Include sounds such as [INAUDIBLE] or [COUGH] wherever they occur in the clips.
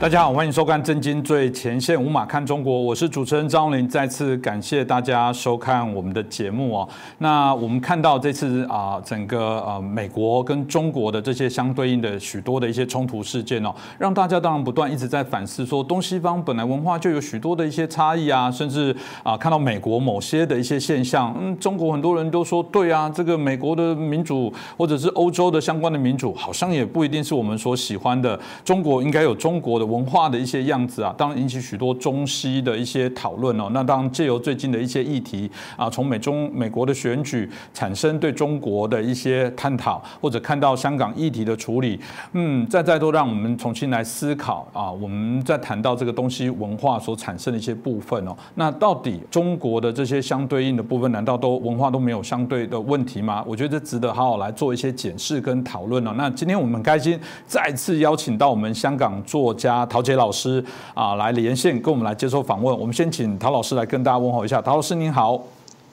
大家好，欢迎收看《震惊最前线》，无马看中国，我是主持人张林。再次感谢大家收看我们的节目哦。那我们看到这次啊，整个呃美国跟中国的这些相对应的许多的一些冲突事件哦，让大家当然不断一直在反思，说东西方本来文化就有许多的一些差异啊，甚至啊看到美国某些的一些现象，嗯，中国很多人都说对啊，这个美国的民主或者是欧洲的相关的民主，好像也不一定是我们所喜欢的。中国应该有中国的。文化的一些样子啊，当然引起许多中西的一些讨论哦。那当然借由最近的一些议题啊，从美中美国的选举产生对中国的一些探讨，或者看到香港议题的处理，嗯，再再都让我们重新来思考啊。我们在谈到这个东西文化所产生的一些部分哦，那到底中国的这些相对应的部分，难道都文化都没有相对的问题吗？我觉得这值得好好来做一些检视跟讨论哦。那今天我们很开心再次邀请到我们香港作家。陶杰老师啊，来连线跟我们来接受访问。我们先请陶老师来跟大家问候一下。陶老师您好，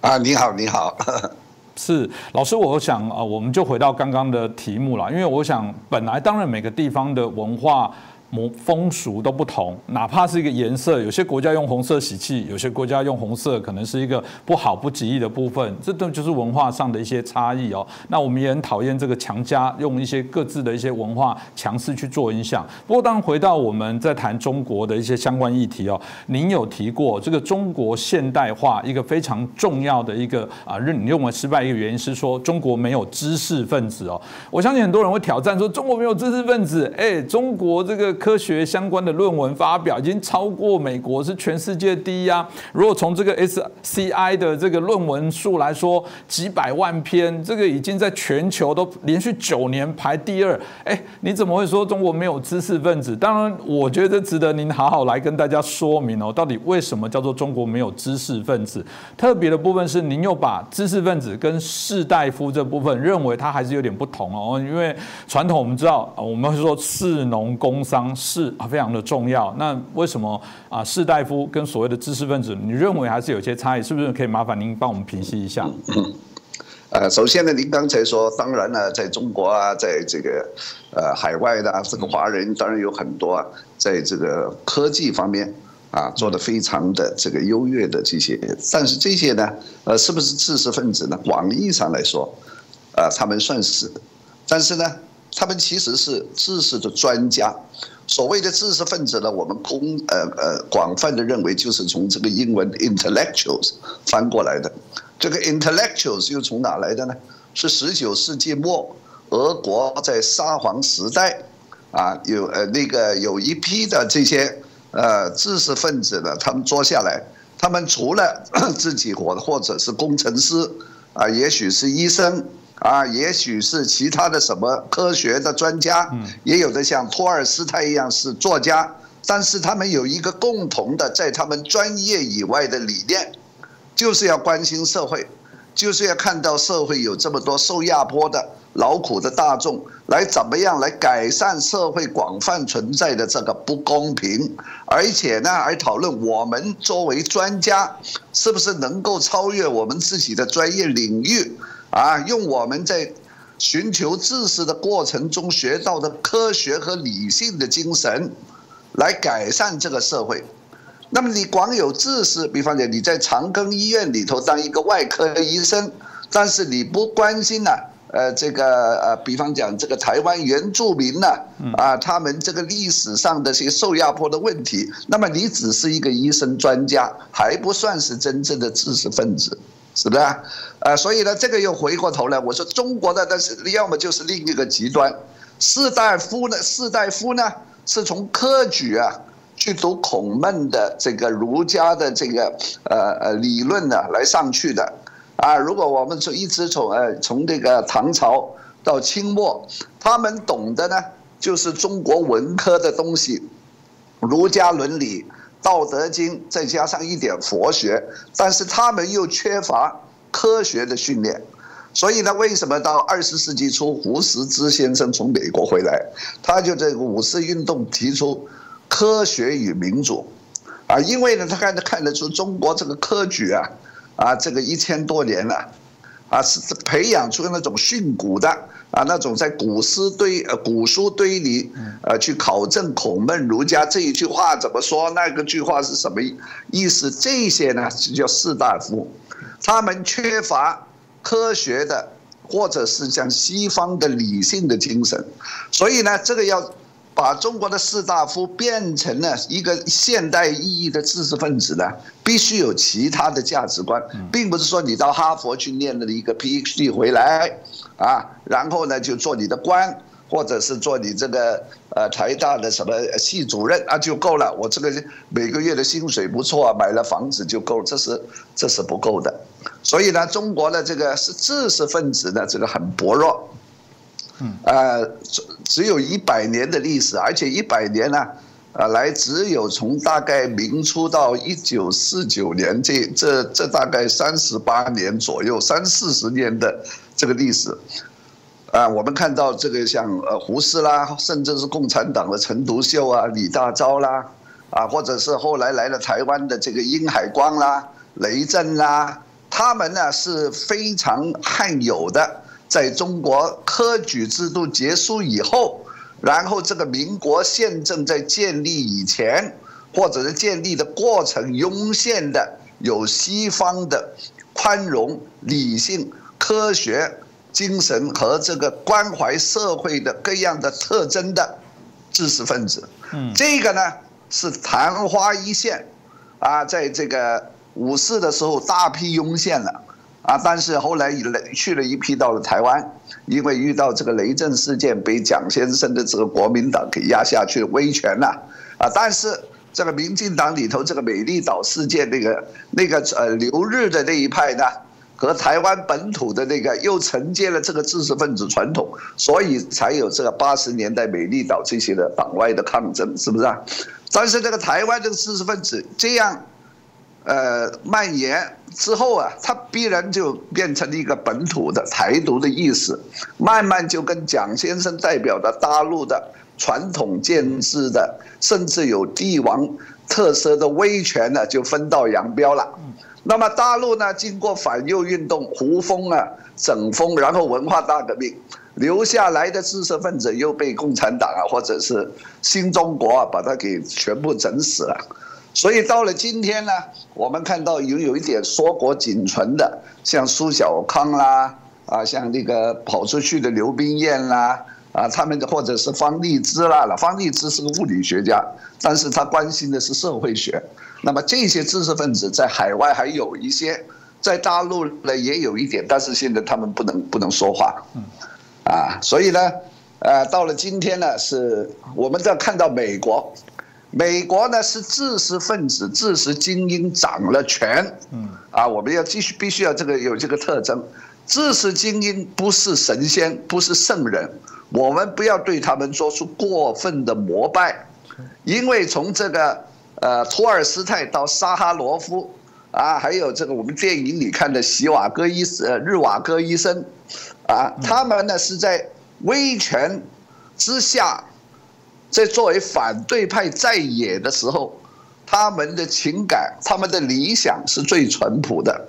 啊，你好，你好，[LAUGHS] 是老师。我想啊，我们就回到刚刚的题目了，因为我想本来当然每个地方的文化。模风俗都不同，哪怕是一个颜色，有些国家用红色喜气，有些国家用红色，可能是一个不好不吉利的部分，这都就是文化上的一些差异哦。那我们也很讨厌这个强加用一些各自的一些文化强势去做影响。不过，当回到我们在谈中国的一些相关议题哦，您有提过这个中国现代化一个非常重要的一个啊认你认为失败一个原因是说中国没有知识分子哦。我相信很多人会挑战说中国没有知识分子，哎，中国这个。科学相关的论文发表已经超过美国，是全世界第一啊！如果从这个 SCI 的这个论文数来说，几百万篇，这个已经在全球都连续九年排第二。哎，你怎么会说中国没有知识分子？当然，我觉得值得您好好来跟大家说明哦，到底为什么叫做中国没有知识分子？特别的部分是，您又把知识分子跟士大夫这部分认为它还是有点不同哦，因为传统我们知道，我们会说士农工商。是啊，非常的重要。那为什么啊，士大夫跟所谓的知识分子，你认为还是有些差异？是不是可以麻烦您帮我们平息一下？呃，首先呢，您刚才说，当然呢，在中国啊，在这个呃海外的这个华人，当然有很多啊，在这个科技方面啊，做的非常的这个优越的这些。但是这些呢，呃，是不是知识分子呢？广义上来说，呃，他们算是，但是呢。他们其实是知识的专家，所谓的知识分子呢，我们公呃呃广泛的认为就是从这个英文 intellectuals 翻过来的。这个 intellectuals 又从哪来的呢？是十九世纪末俄国在沙皇时代啊，有呃那个有一批的这些呃知识分子呢，他们坐下来，他们除了 [COUGHS] 自己或或者是工程师啊，也许是医生。啊，也许是其他的什么科学的专家，也有的像托尔斯泰一样是作家，但是他们有一个共同的，在他们专业以外的理念，就是要关心社会，就是要看到社会有这么多受压迫的劳苦的大众，来怎么样来改善社会广泛存在的这个不公平，而且呢，还讨论我们作为专家，是不是能够超越我们自己的专业领域。啊，用我们在寻求知识的过程中学到的科学和理性的精神，来改善这个社会。那么你光有知识，比方讲你在长庚医院里头当一个外科医生，但是你不关心呢，呃，这个呃，比方讲这个台湾原住民呢，啊，他们这个历史上的些受压迫的问题，那么你只是一个医生专家，还不算是真正的知识分子。是不是啊？呃，所以呢，这个又回过头来，我说中国的，但是要么就是另一个极端，士大夫呢，士大夫呢，是从科举啊去读孔孟的这个儒家的这个呃呃理论呢来上去的，啊，如果我们从一直从呃从这个唐朝到清末，他们懂的呢就是中国文科的东西，儒家伦理。道德经再加上一点佛学，但是他们又缺乏科学的训练，所以呢，为什么到二十世纪初，胡适之先生从美国回来，他就这个五四运动提出科学与民主，啊，因为呢，他看得看得出中国这个科举啊，啊，这个一千多年了，啊，是培养出那种训诂的啊，那种在古诗堆呃古书堆里呃去考证孔孟儒家这一句话怎么说，那个句话是什么意思？这些呢就叫士大夫，他们缺乏科学的或者是像西方的理性的精神，所以呢，这个要。把中国的士大夫变成了一个现代意义的知识分子呢，必须有其他的价值观，并不是说你到哈佛去念了一个 PhD 回来，啊，然后呢就做你的官，或者是做你这个呃台大的什么系主任啊就够了，我这个每个月的薪水不错，啊买了房子就够，这是这是不够的，所以呢，中国的这个是知识分子呢，这个很薄弱。呃，只只有一百年的历史，而且一百年呢，呃，来只有从大概明初到一九四九年这这这大概三十八年左右，三四十年的这个历史，啊，我们看到这个像呃胡适啦，甚至是共产党的陈独秀啊、李大钊啦，啊，或者是后来来了台湾的这个殷海光啦、雷震啦，他们呢是非常罕有的。在中国科举制度结束以后，然后这个民国宪政在建立以前，或者是建立的过程涌现的有西方的宽容、理性、科学精神和这个关怀社会的各样的特征的知识分子，嗯，这个呢是昙花一现，啊，在这个五四的时候大批涌现了。啊！但是后来来去了一批到了台湾，因为遇到这个雷震事件，被蒋先生的这个国民党给压下去威权了。啊！但是这个民进党里头这个美丽岛事件那个那个呃留日的那一派呢，和台湾本土的那个又承接了这个知识分子传统，所以才有这个八十年代美丽岛这些的党外的抗争，是不是啊？但是这个台湾这个知识分子这样。呃，蔓延之后啊，它必然就变成了一个本土的台独的意思，慢慢就跟蒋先生代表的大陆的传统建制的，甚至有帝王特色的威权呢，就分道扬镳了。那么大陆呢，经过反右运动、胡风啊、整风，然后文化大革命，留下来的知识分子又被共产党啊，或者是新中国啊，把它给全部整死了。所以到了今天呢，我们看到有有一点硕果仅存的，像苏小康啦，啊，像那个跑出去的刘冰燕啦，啊，他们或者是方励之啦，方励之是个物理学家，但是他关心的是社会学。那么这些知识分子在海外还有一些，在大陆呢也有一点，但是现在他们不能不能说话，啊，所以呢，呃，到了今天呢，是我们在看到美国。美国呢是知识分子、知识精英掌了权，嗯，啊，我们要继续必须要这个有这个特征，知识精英不是神仙，不是圣人，我们不要对他们做出过分的膜拜，因为从这个呃托尔斯泰到沙哈罗夫，啊，还有这个我们电影里看的席瓦戈医呃日瓦戈医生，啊，他们呢是在威权之下。在作为反对派在野的时候，他们的情感、他们的理想是最淳朴的。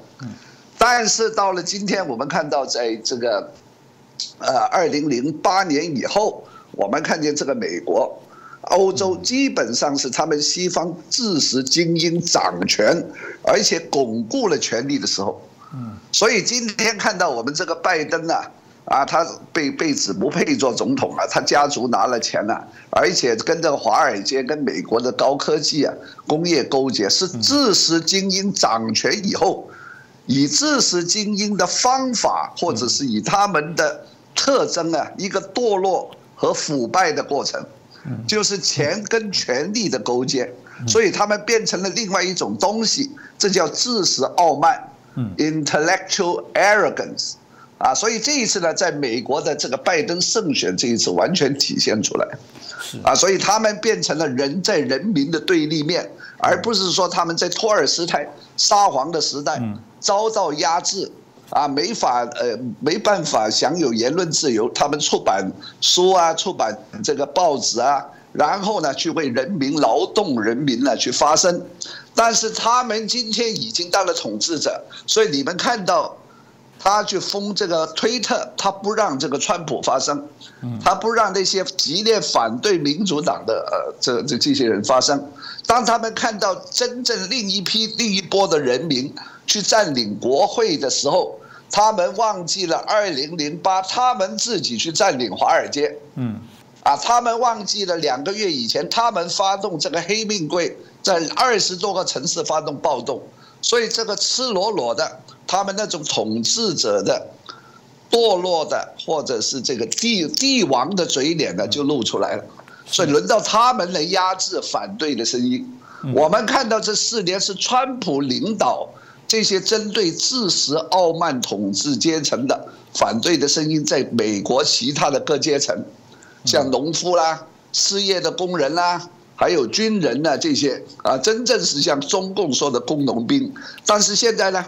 但是到了今天，我们看到在这个，呃，二零零八年以后，我们看见这个美国、欧洲基本上是他们西方知识精英掌权，而且巩固了权力的时候。所以今天看到我们这个拜登啊。啊，他被被指不配做总统啊，他家族拿了钱了，而且跟这个华尔街、跟美国的高科技啊、工业勾结，是知识精英掌权以后，以知识精英的方法，或者是以他们的特征啊，一个堕落和腐败的过程，就是钱跟权力的勾结，所以他们变成了另外一种东西，这叫知识傲慢，intellectual arrogance。啊，所以这一次呢，在美国的这个拜登胜选这一次完全体现出来，啊，所以他们变成了人在人民的对立面，而不是说他们在托尔斯泰沙皇的时代遭到压制，啊，没法呃没办法享有言论自由，他们出版书啊，出版这个报纸啊，然后呢去为人民劳动人民呢去发声，但是他们今天已经当了统治者，所以你们看到。他去封这个推特，他不让这个川普发声，他不让那些激烈反对民主党的呃这这这些人发声。当他们看到真正另一批另一波的人民去占领国会的时候，他们忘记了二零零八他们自己去占领华尔街，嗯，啊，他们忘记了两个月以前他们发动这个黑命贵，在二十多个城市发动暴动，所以这个赤裸裸的。他们那种统治者的堕落的，或者是这个帝帝王的嘴脸呢，就露出来了。所以轮到他们来压制反对的声音。我们看到这四年是川普领导这些针对自食傲慢统治阶层的反对的声音，在美国其他的各阶层，像农夫啦、失业的工人啦，还有军人呢，这些啊，真正是像中共说的工农兵。但是现在呢？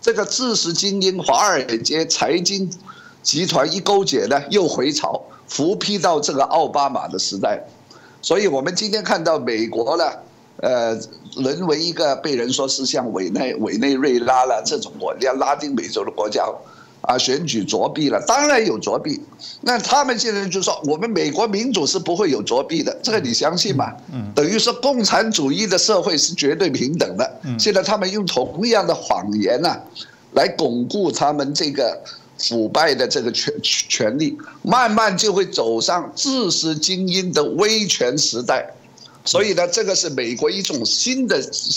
这个知识精英、华尔街财经集团一勾结呢，又回潮，复辟到这个奥巴马的时代，所以我们今天看到美国呢，呃，沦为一个被人说是像委内委内瑞拉了这种国家，拉丁美洲的国家。啊，选举作弊了，当然有作弊。那他们现在就说，我们美国民主是不会有作弊的，这个你相信吗？嗯，等于说共产主义的社会是绝对平等的。嗯，现在他们用同样的谎言呢，来巩固他们这个腐败的这个权权利，慢慢就会走上知识精英的威权时代。所以呢，这个是美国一种新的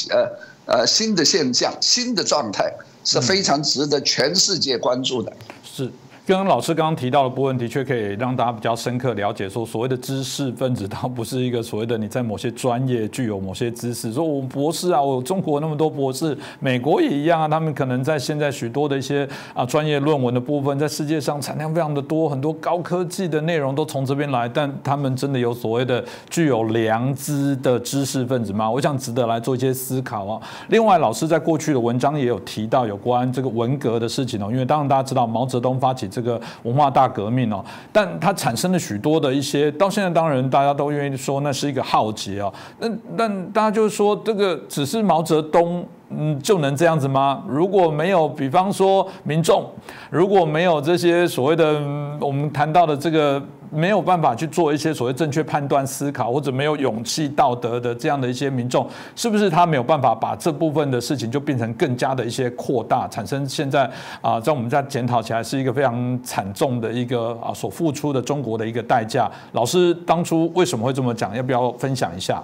呃呃新的现象，新的状态。是非常值得全世界关注的。是。跟老师刚刚提到的部分，的确可以让大家比较深刻了解，说所谓的知识分子，它不是一个所谓的你在某些专业具有某些知识。说我们博士啊，我中国那么多博士，美国也一样啊，他们可能在现在许多的一些啊专业论文的部分，在世界上产量非常的多，很多高科技的内容都从这边来。但他们真的有所谓的具有良知的知识分子吗？我想值得来做一些思考啊。另外，老师在过去的文章也有提到有关这个文革的事情哦，因为当然大家知道毛泽东发起。这个文化大革命哦，但它产生了许多的一些，到现在当然大家都愿意说那是一个浩劫哦。那但大家就是说，这个只是毛泽东。嗯，就能这样子吗？如果没有，比方说民众，如果没有这些所谓的我们谈到的这个没有办法去做一些所谓正确判断、思考，或者没有勇气、道德的这样的一些民众，是不是他没有办法把这部分的事情就变成更加的一些扩大，产生现在啊，在我们在检讨起来是一个非常惨重的一个啊所付出的中国的一个代价？老师当初为什么会这么讲？要不要分享一下？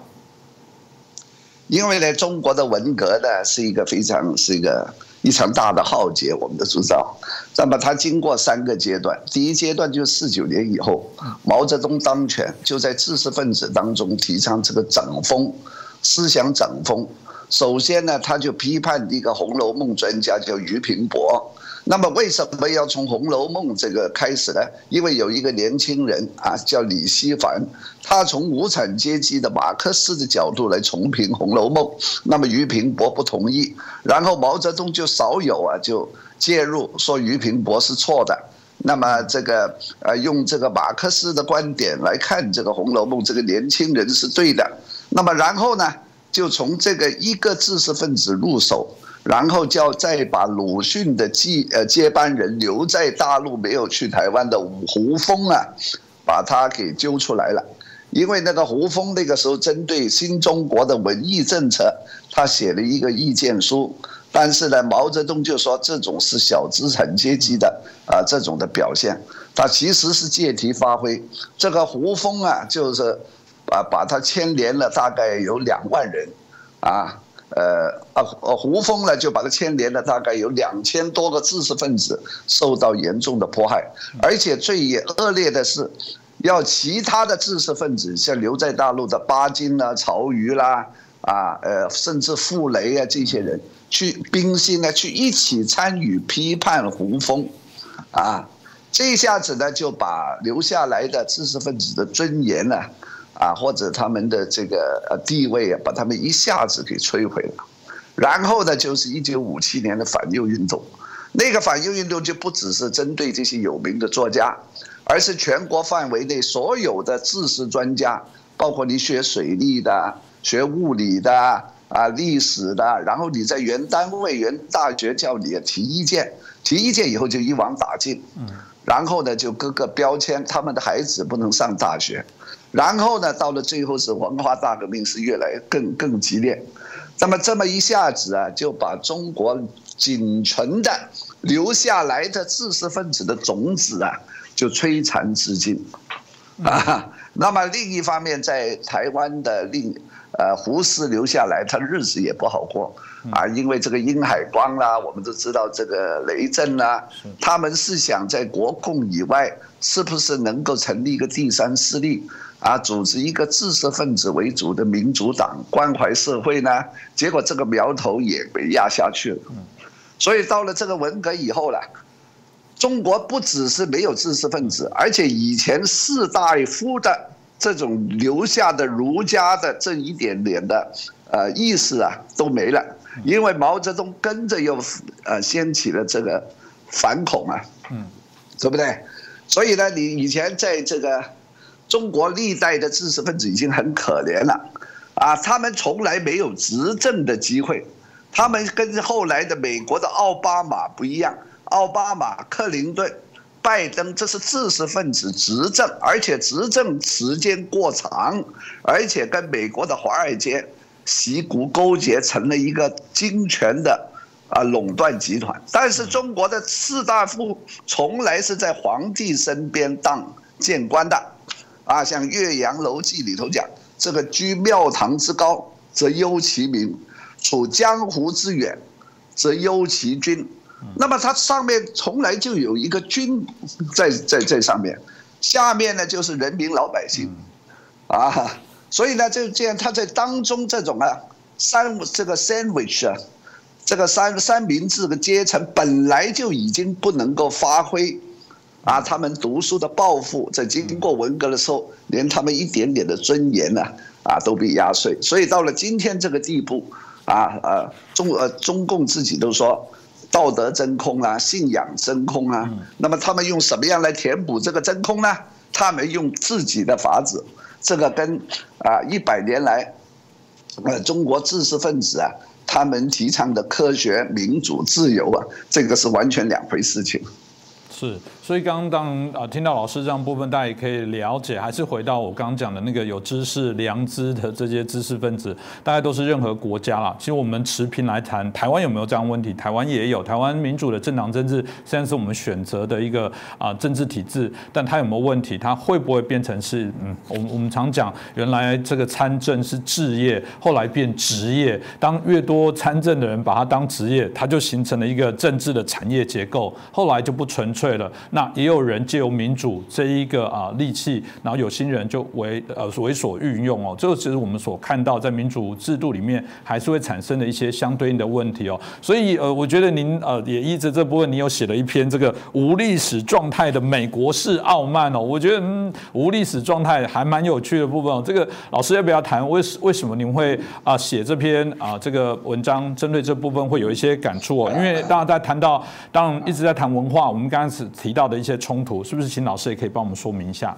因为呢，中国的文革呢是一个非常是一个一场大的浩劫，我们的铸造。那么它经过三个阶段，第一阶段就是四九年以后，毛泽东当权，就在知识分子当中提倡这个整风，思想整风。首先呢，他就批判一个《红楼梦》专家叫俞平伯。那么为什么要从《红楼梦》这个开始呢？因为有一个年轻人啊，叫李希凡，他从无产阶级的马克思的角度来重评《红楼梦》。那么俞平伯不同意，然后毛泽东就少有啊就介入，说俞平伯是错的。那么这个呃用这个马克思的观点来看这个《红楼梦》，这个年轻人是对的。那么然后呢，就从这个一个知识分子入手。然后叫再把鲁迅的继呃接班人留在大陆没有去台湾的胡风啊，把他给揪出来了，因为那个胡风那个时候针对新中国的文艺政策，他写了一个意见书，但是呢，毛泽东就说这种是小资产阶级的啊这种的表现，他其实是借题发挥，这个胡风啊，就是把把他牵连了大概有两万人，啊。呃啊呃，胡风呢就把它牵连了，大概有两千多个知识分子受到严重的迫害，而且最恶劣的是，要其他的知识分子，像留在大陆的巴金啦、曹禺啦，啊呃，甚至傅雷啊这些人，去冰心呢去一起参与批判胡风，啊，这一下子呢就把留下来的知识分子的尊严呢。啊，或者他们的这个呃地位啊，把他们一下子给摧毁了。然后呢，就是一九五七年的反右运动，那个反右运动就不只是针对这些有名的作家，而是全国范围内所有的知识专家，包括你学水利的、学物理的、啊历史的，然后你在原单位、原大学叫你提意见，提意见以后就一网打尽，然后呢就各个标签他们的孩子不能上大学，然后呢到了最后是文化大革命是越来更更激烈，那么这么一下子啊就把中国仅存的留下来的知识分子的种子啊就摧残至今，啊，那么另一方面在台湾的另。呃，胡适留下来，他日子也不好过。啊，因为这个殷海光啦，我们都知道这个雷震啦，他们是想在国共以外，是不是能够成立一个第三势力啊，组织一个知识分子为主的民主党，关怀社会呢？结果这个苗头也被压下去了。所以到了这个文革以后了，中国不只是没有知识分子，而且以前士大夫的。这种留下的儒家的这一点点的呃意识啊都没了，因为毛泽东跟着又呃掀起了这个反恐啊，嗯，对不对？所以呢，你以前在这个中国历代的知识分子已经很可怜了啊，他们从来没有执政的机会，他们跟后来的美国的奥巴马不一样，奥巴马、克林顿。拜登这是知识分子执政，而且执政时间过长，而且跟美国的华尔街习股勾结成了一个金权的啊垄断集团。但是中国的士大夫从来是在皇帝身边当谏官的，啊，像《岳阳楼记》里头讲，这个居庙堂之高则忧其民，处江湖之远则忧其君。那么它上面从来就有一个君在在在上面，下面呢就是人民老百姓，啊，所以呢就这样，他在当中这种啊三这个 sandwich 啊，这个三三明治的阶层本来就已经不能够发挥，啊，他们读书的抱负，在经过文革的时候，连他们一点点的尊严呢，啊，都被压碎，所以到了今天这个地步，啊呃中呃中共自己都说。道德真空啊，信仰真空啊，那么他们用什么样来填补这个真空呢？他们用自己的法子，这个跟啊一百年来，呃中国知识分子啊，他们提倡的科学、民主、自由啊，这个是完全两回事情。是，所以刚刚啊听到老师这样部分，大家也可以了解，还是回到我刚刚讲的那个有知识良知的这些知识分子，大概都是任何国家啦。其实我们持平来谈，台湾有没有这样问题？台湾也有，台湾民主的政党政治现在是我们选择的一个啊政治体制，但它有没有问题？它会不会变成是嗯，我们我们常讲，原来这个参政是置业，后来变职业，当越多参政的人把它当职业，它就形成了一个政治的产业结构，后来就不纯粹。了，那也有人借由民主这一个啊利器，然后有心人就为呃为所运用哦，这个其实我们所看到在民主制度里面还是会产生的一些相对应的问题哦。所以呃，我觉得您呃也依着这部分，你有写了一篇这个无历史状态的美国式傲慢哦。我觉得嗯无历史状态还蛮有趣的部分哦。这个老师要不要谈为为什么您会啊写这篇啊这个文章，针对这部分会有一些感触哦？因为大家在谈到当然一直在谈文化，我们刚刚。提到的一些冲突，是不是请老师也可以帮我们说明一下？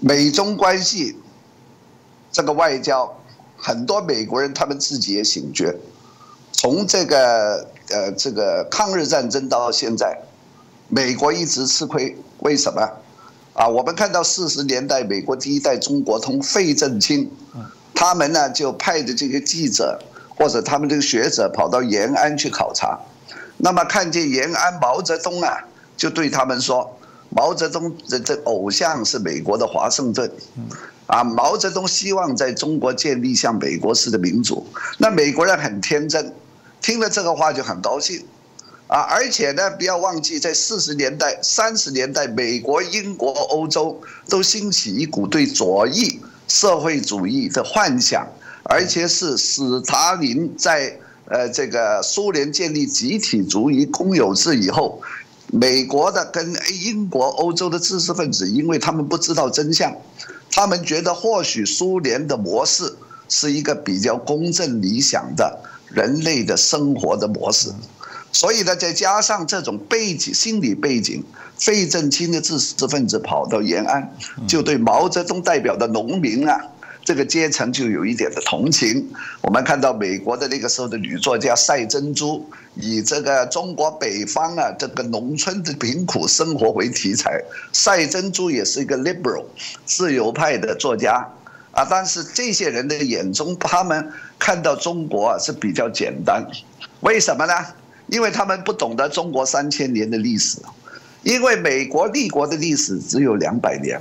美中关系这个外交，很多美国人他们自己也醒觉，从这个呃这个抗日战争到现在，美国一直吃亏。为什么？啊，我们看到四十年代美国第一代中国通费正清，他们呢就派的这个记者或者他们这个学者跑到延安去考察。那么看见延安毛泽东啊，就对他们说：毛泽东的这偶像是美国的华盛顿，啊，毛泽东希望在中国建立像美国式的民主。那美国人很天真，听了这个话就很高兴，啊，而且呢，不要忘记，在四十年代、三十年代，美国、英国、欧洲都兴起一股对左翼社会主义的幻想，而且是斯大林在。呃，这个苏联建立集体主义公有制以后，美国的跟英国、欧洲的知识分子，因为他们不知道真相，他们觉得或许苏联的模式是一个比较公正、理想的人类的生活的模式，所以呢，再加上这种背景、心理背景，费正清的知识分子跑到延安，就对毛泽东代表的农民啊。这个阶层就有一点的同情。我们看到美国的那个时候的女作家赛珍珠，以这个中国北方啊这个农村的贫苦生活为题材。赛珍珠也是一个 liberal 自由派的作家啊，但是这些人的眼中，他们看到中国啊是比较简单。为什么呢？因为他们不懂得中国三千年的历史。因为美国立国的历史只有两百年，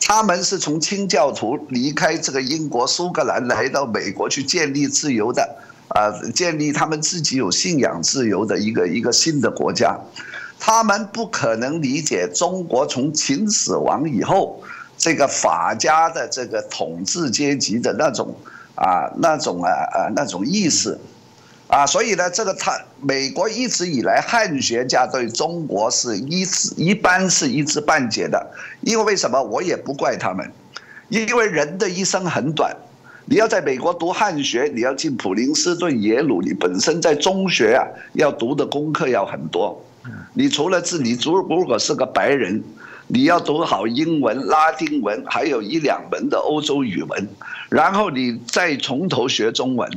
他们是从清教徒离开这个英国苏格兰来到美国去建立自由的，啊，建立他们自己有信仰自由的一个一个新的国家，他们不可能理解中国从秦始皇以后这个法家的这个统治阶级的那种啊那种啊啊那种意识。啊，所以呢，这个他美国一直以来汉学家对中国是一知一般是一知半解的，因为为什么？我也不怪他们，因为人的一生很短，你要在美国读汉学，你要进普林斯顿、耶鲁，你本身在中学啊要读的功课要很多，你除了是，你如如果是个白人，你要读好英文、拉丁文，还有一两门的欧洲语文，然后你再从头学中文。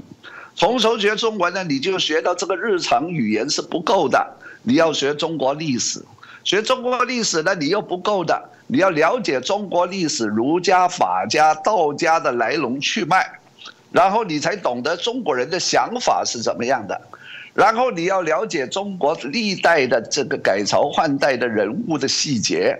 从头学中文呢，你就学到这个日常语言是不够的，你要学中国历史，学中国历史呢，你又不够的，你要了解中国历史儒家、法家、道家的来龙去脉，然后你才懂得中国人的想法是怎么样的，然后你要了解中国历代的这个改朝换代的人物的细节，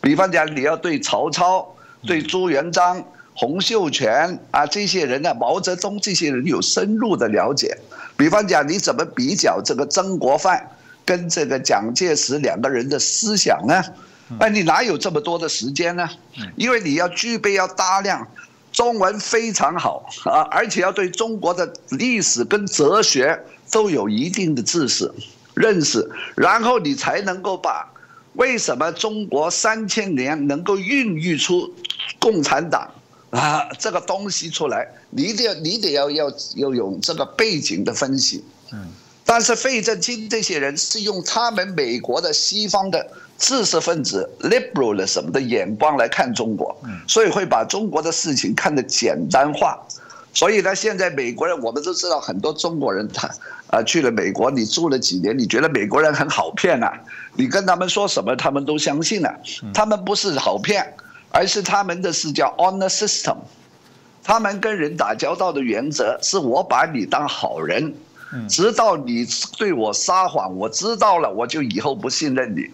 比方讲，你要对曹操、对朱元璋。洪秀全啊，这些人呢，毛泽东这些人有深入的了解。比方讲，你怎么比较这个曾国藩跟这个蒋介石两个人的思想呢？哎，你哪有这么多的时间呢？因为你要具备要大量中文非常好啊，而且要对中国的历史跟哲学都有一定的知识认识，然后你才能够把为什么中国三千年能够孕育出共产党。啊，这个东西出来，你一定要你得要要要有这个背景的分析。嗯，但是费正清这些人是用他们美国的西方的知识分子 liberal 的什么的眼光来看中国，所以会把中国的事情看得简单化。所以呢，现在美国人我们都知道，很多中国人他啊去了美国，你住了几年，你觉得美国人很好骗啊？你跟他们说什么，他们都相信了。他们不是好骗。而是他们的是叫 honor system，他们跟人打交道的原则是我把你当好人，直到你对我撒谎，我知道了，我就以后不信任你。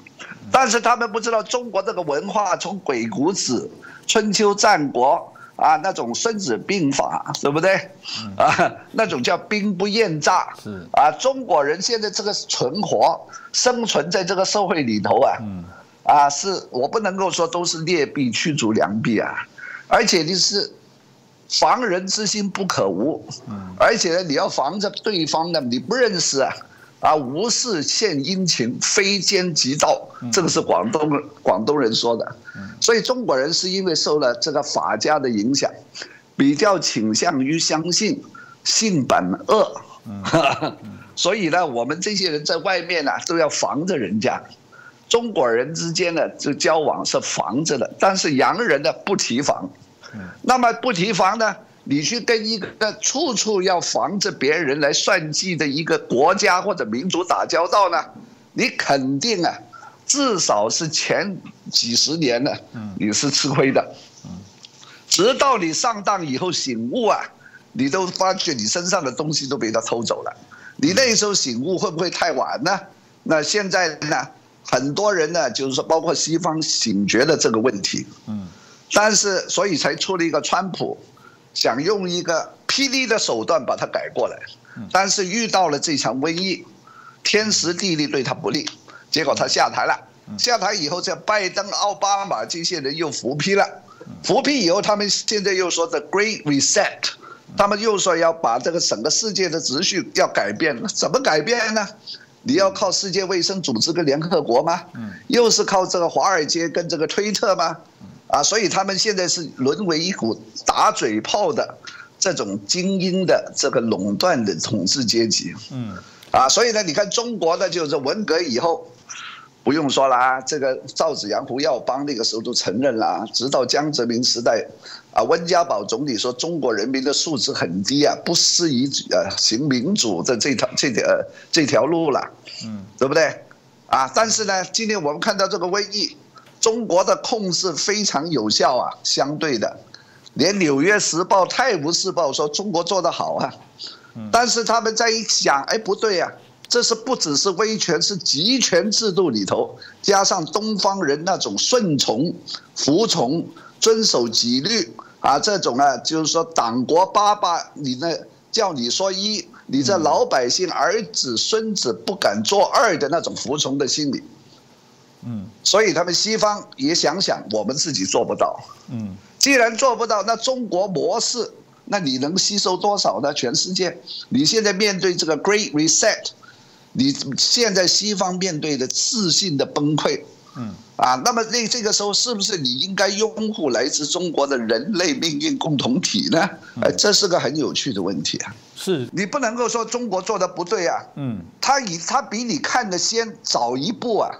但是他们不知道中国这个文化从鬼谷子、春秋战国啊那种孙子兵法，对不对？啊，那种叫兵不厌诈。是啊，中国人现在这个存活、生存在这个社会里头啊。啊，是我不能够说都是劣币驱逐良币啊，而且你是防人之心不可无，而且呢，你要防着对方呢，你不认识啊，啊，无事献殷勤，非奸即盗，这个是广东广东人说的，所以中国人是因为受了这个法家的影响，比较倾向于相信性本恶，[LAUGHS] 所以呢，我们这些人在外面呢都要防着人家。中国人之间呢这交往是防着的，但是洋人呢不提防。那么不提防呢？你去跟一个处处要防着别人来算计的一个国家或者民族打交道呢？你肯定啊，至少是前几十年呢，你是吃亏的。直到你上当以后醒悟啊，你都发觉你身上的东西都被他偷走了。你那时候醒悟会不会太晚呢？那现在呢？很多人呢，就是说，包括西方醒觉的这个问题，嗯，但是所以才出了一个川普，想用一个霹雳的手段把它改过来，但是遇到了这场瘟疫，天时地利对他不利，结果他下台了。下台以后，这拜登、奥巴马这些人又复批了，复批以后，他们现在又说 The Great Reset，他们又说要把这个整个世界的秩序要改变，怎么改变呢？你要靠世界卫生组织跟联合国吗？嗯，又是靠这个华尔街跟这个推特吗？啊，所以他们现在是沦为一股打嘴炮的这种精英的这个垄断的统治阶级。嗯，啊，所以呢，你看中国呢就是文革以后，不用说啦，这个赵子阳、胡耀邦那个时候都承认了，直到江泽民时代，啊，温家宝总理说中国人民的素质很低啊，不适宜呃行民主的这条这条这条路了，嗯，对不对？啊，但是呢，今天我们看到这个瘟疫，中国的控制非常有效啊，相对的，连《纽约时报》《泰晤士报》说中国做得好啊，但是他们在一想，哎，不对呀。这是不只是威权，是集权制度里头，加上东方人那种顺从、服从、遵守纪律啊，这种啊，就是说党国爸爸，你那叫你说一，你这老百姓儿子孙子不敢做二的那种服从的心理。嗯，所以他们西方也想想，我们自己做不到。嗯，既然做不到，那中国模式，那你能吸收多少呢？全世界，你现在面对这个 Great Reset。你现在西方面对的自信的崩溃，嗯，啊，那么那这个时候是不是你应该拥护来自中国的人类命运共同体呢？哎，这是个很有趣的问题啊。是你不能够说中国做的不对啊，嗯，他以他比你看的先早一步啊，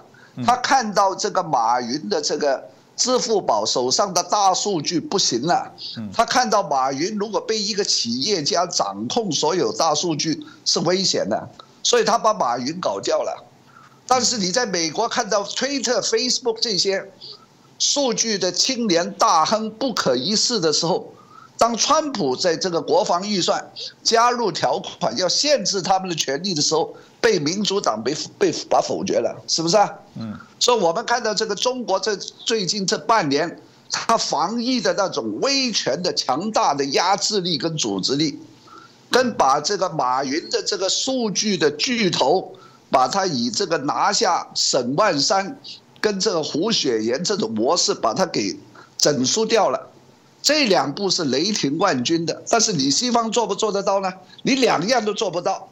他看到这个马云的这个支付宝手上的大数据不行了，他看到马云如果被一个企业家掌控所有大数据是危险的。所以他把马云搞掉了，但是你在美国看到 Twitter、Facebook 这些数据的青年大亨不可一世的时候，当川普在这个国防预算加入条款要限制他们的权利的时候，被民主党被被把否决了，是不是啊？嗯。所以我们看到这个中国这最近这半年，他防疫的那种威权的强大的压制力跟组织力。跟把这个马云的这个数据的巨头，把他以这个拿下沈万山，跟这个胡雪岩这种模式把他给整输掉了，这两步是雷霆万钧的。但是你西方做不做得到呢？你两样都做不到，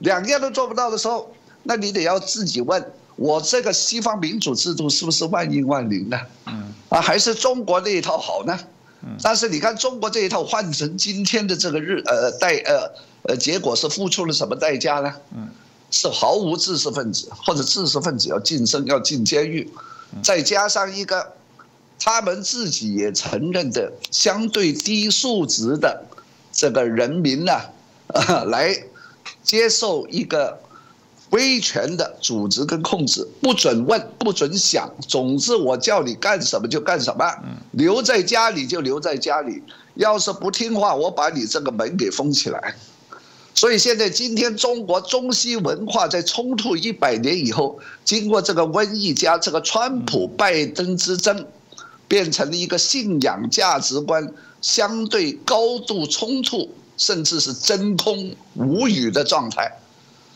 两样都做不到的时候，那你得要自己问我这个西方民主制度是不是万应万灵呢？啊，还是中国那一套好呢？但是你看中国这一套换成今天的这个日呃代呃呃结果是付出了什么代价呢？嗯，是毫无知识分子或者知识分子要晋升要进监狱，再加上一个他们自己也承认的相对低素质的这个人民呢，啊 [LAUGHS] 来接受一个。威权的组织跟控制，不准问，不准想，总之我叫你干什么就干什么，留在家里就留在家里，要是不听话，我把你这个门给封起来。所以现在今天中国中西文化在冲突一百年以后，经过这个瘟疫加这个川普拜登之争，变成了一个信仰价值观相对高度冲突，甚至是真空无语的状态。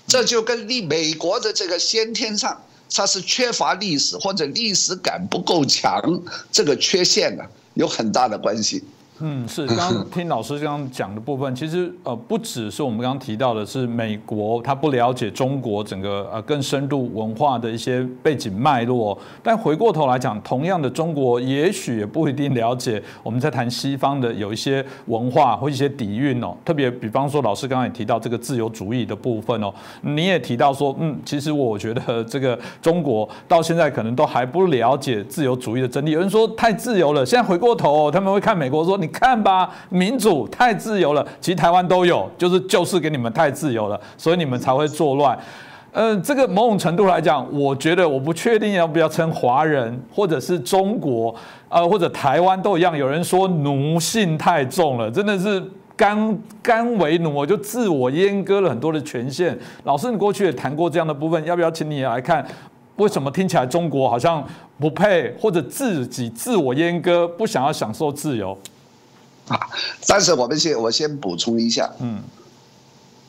这就跟历美国的这个先天上，它是缺乏历史或者历史感不够强，这个缺陷呢，有很大的关系。嗯，是刚刚听老师刚刚讲的部分，其实呃不只是我们刚刚提到的，是美国他不了解中国整个呃更深度文化的一些背景脉络，但回过头来讲，同样的中国也许也不一定了解我们在谈西方的有一些文化或一些底蕴哦，特别比方说老师刚刚也提到这个自由主义的部分哦，你也提到说，嗯，其实我觉得这个中国到现在可能都还不了解自由主义的真谛，有人说太自由了，现在回过头他们会看美国说你。看吧，民主太自由了，其实台湾都有，就是就是给你们太自由了，所以你们才会作乱。嗯，这个某种程度来讲，我觉得我不确定要不要称华人或者是中国，呃，或者台湾都一样。有人说奴性太重了，真的是甘甘为奴，我就自我阉割了很多的权限。老师，你过去也谈过这样的部分，要不要请你来看？为什么听起来中国好像不配，或者自己自我阉割，不想要享受自由？啊，但是我们先我先补充一下，嗯，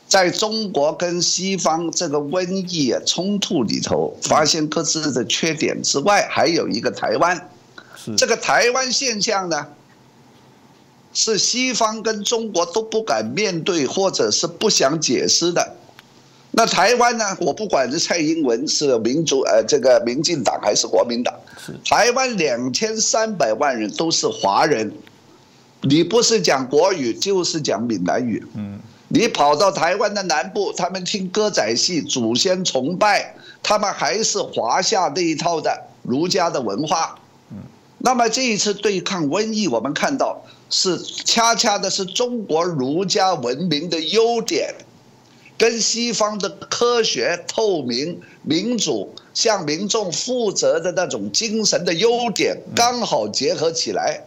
在中国跟西方这个瘟疫啊冲突里头，发现各自的缺点之外，还有一个台湾，是。这个台湾现象呢，是西方跟中国都不敢面对或者是不想解释的。那台湾呢，我不管是蔡英文是民主呃这个民进党还是国民党，是。台湾两千三百万人都是华人。你不是讲国语，就是讲闽南语。嗯，你跑到台湾的南部，他们听歌仔戏，祖先崇拜，他们还是华夏那一套的儒家的文化。那么这一次对抗瘟疫，我们看到是恰恰的是中国儒家文明的优点，跟西方的科学、透明、民主、向民众负责的那种精神的优点刚好结合起来。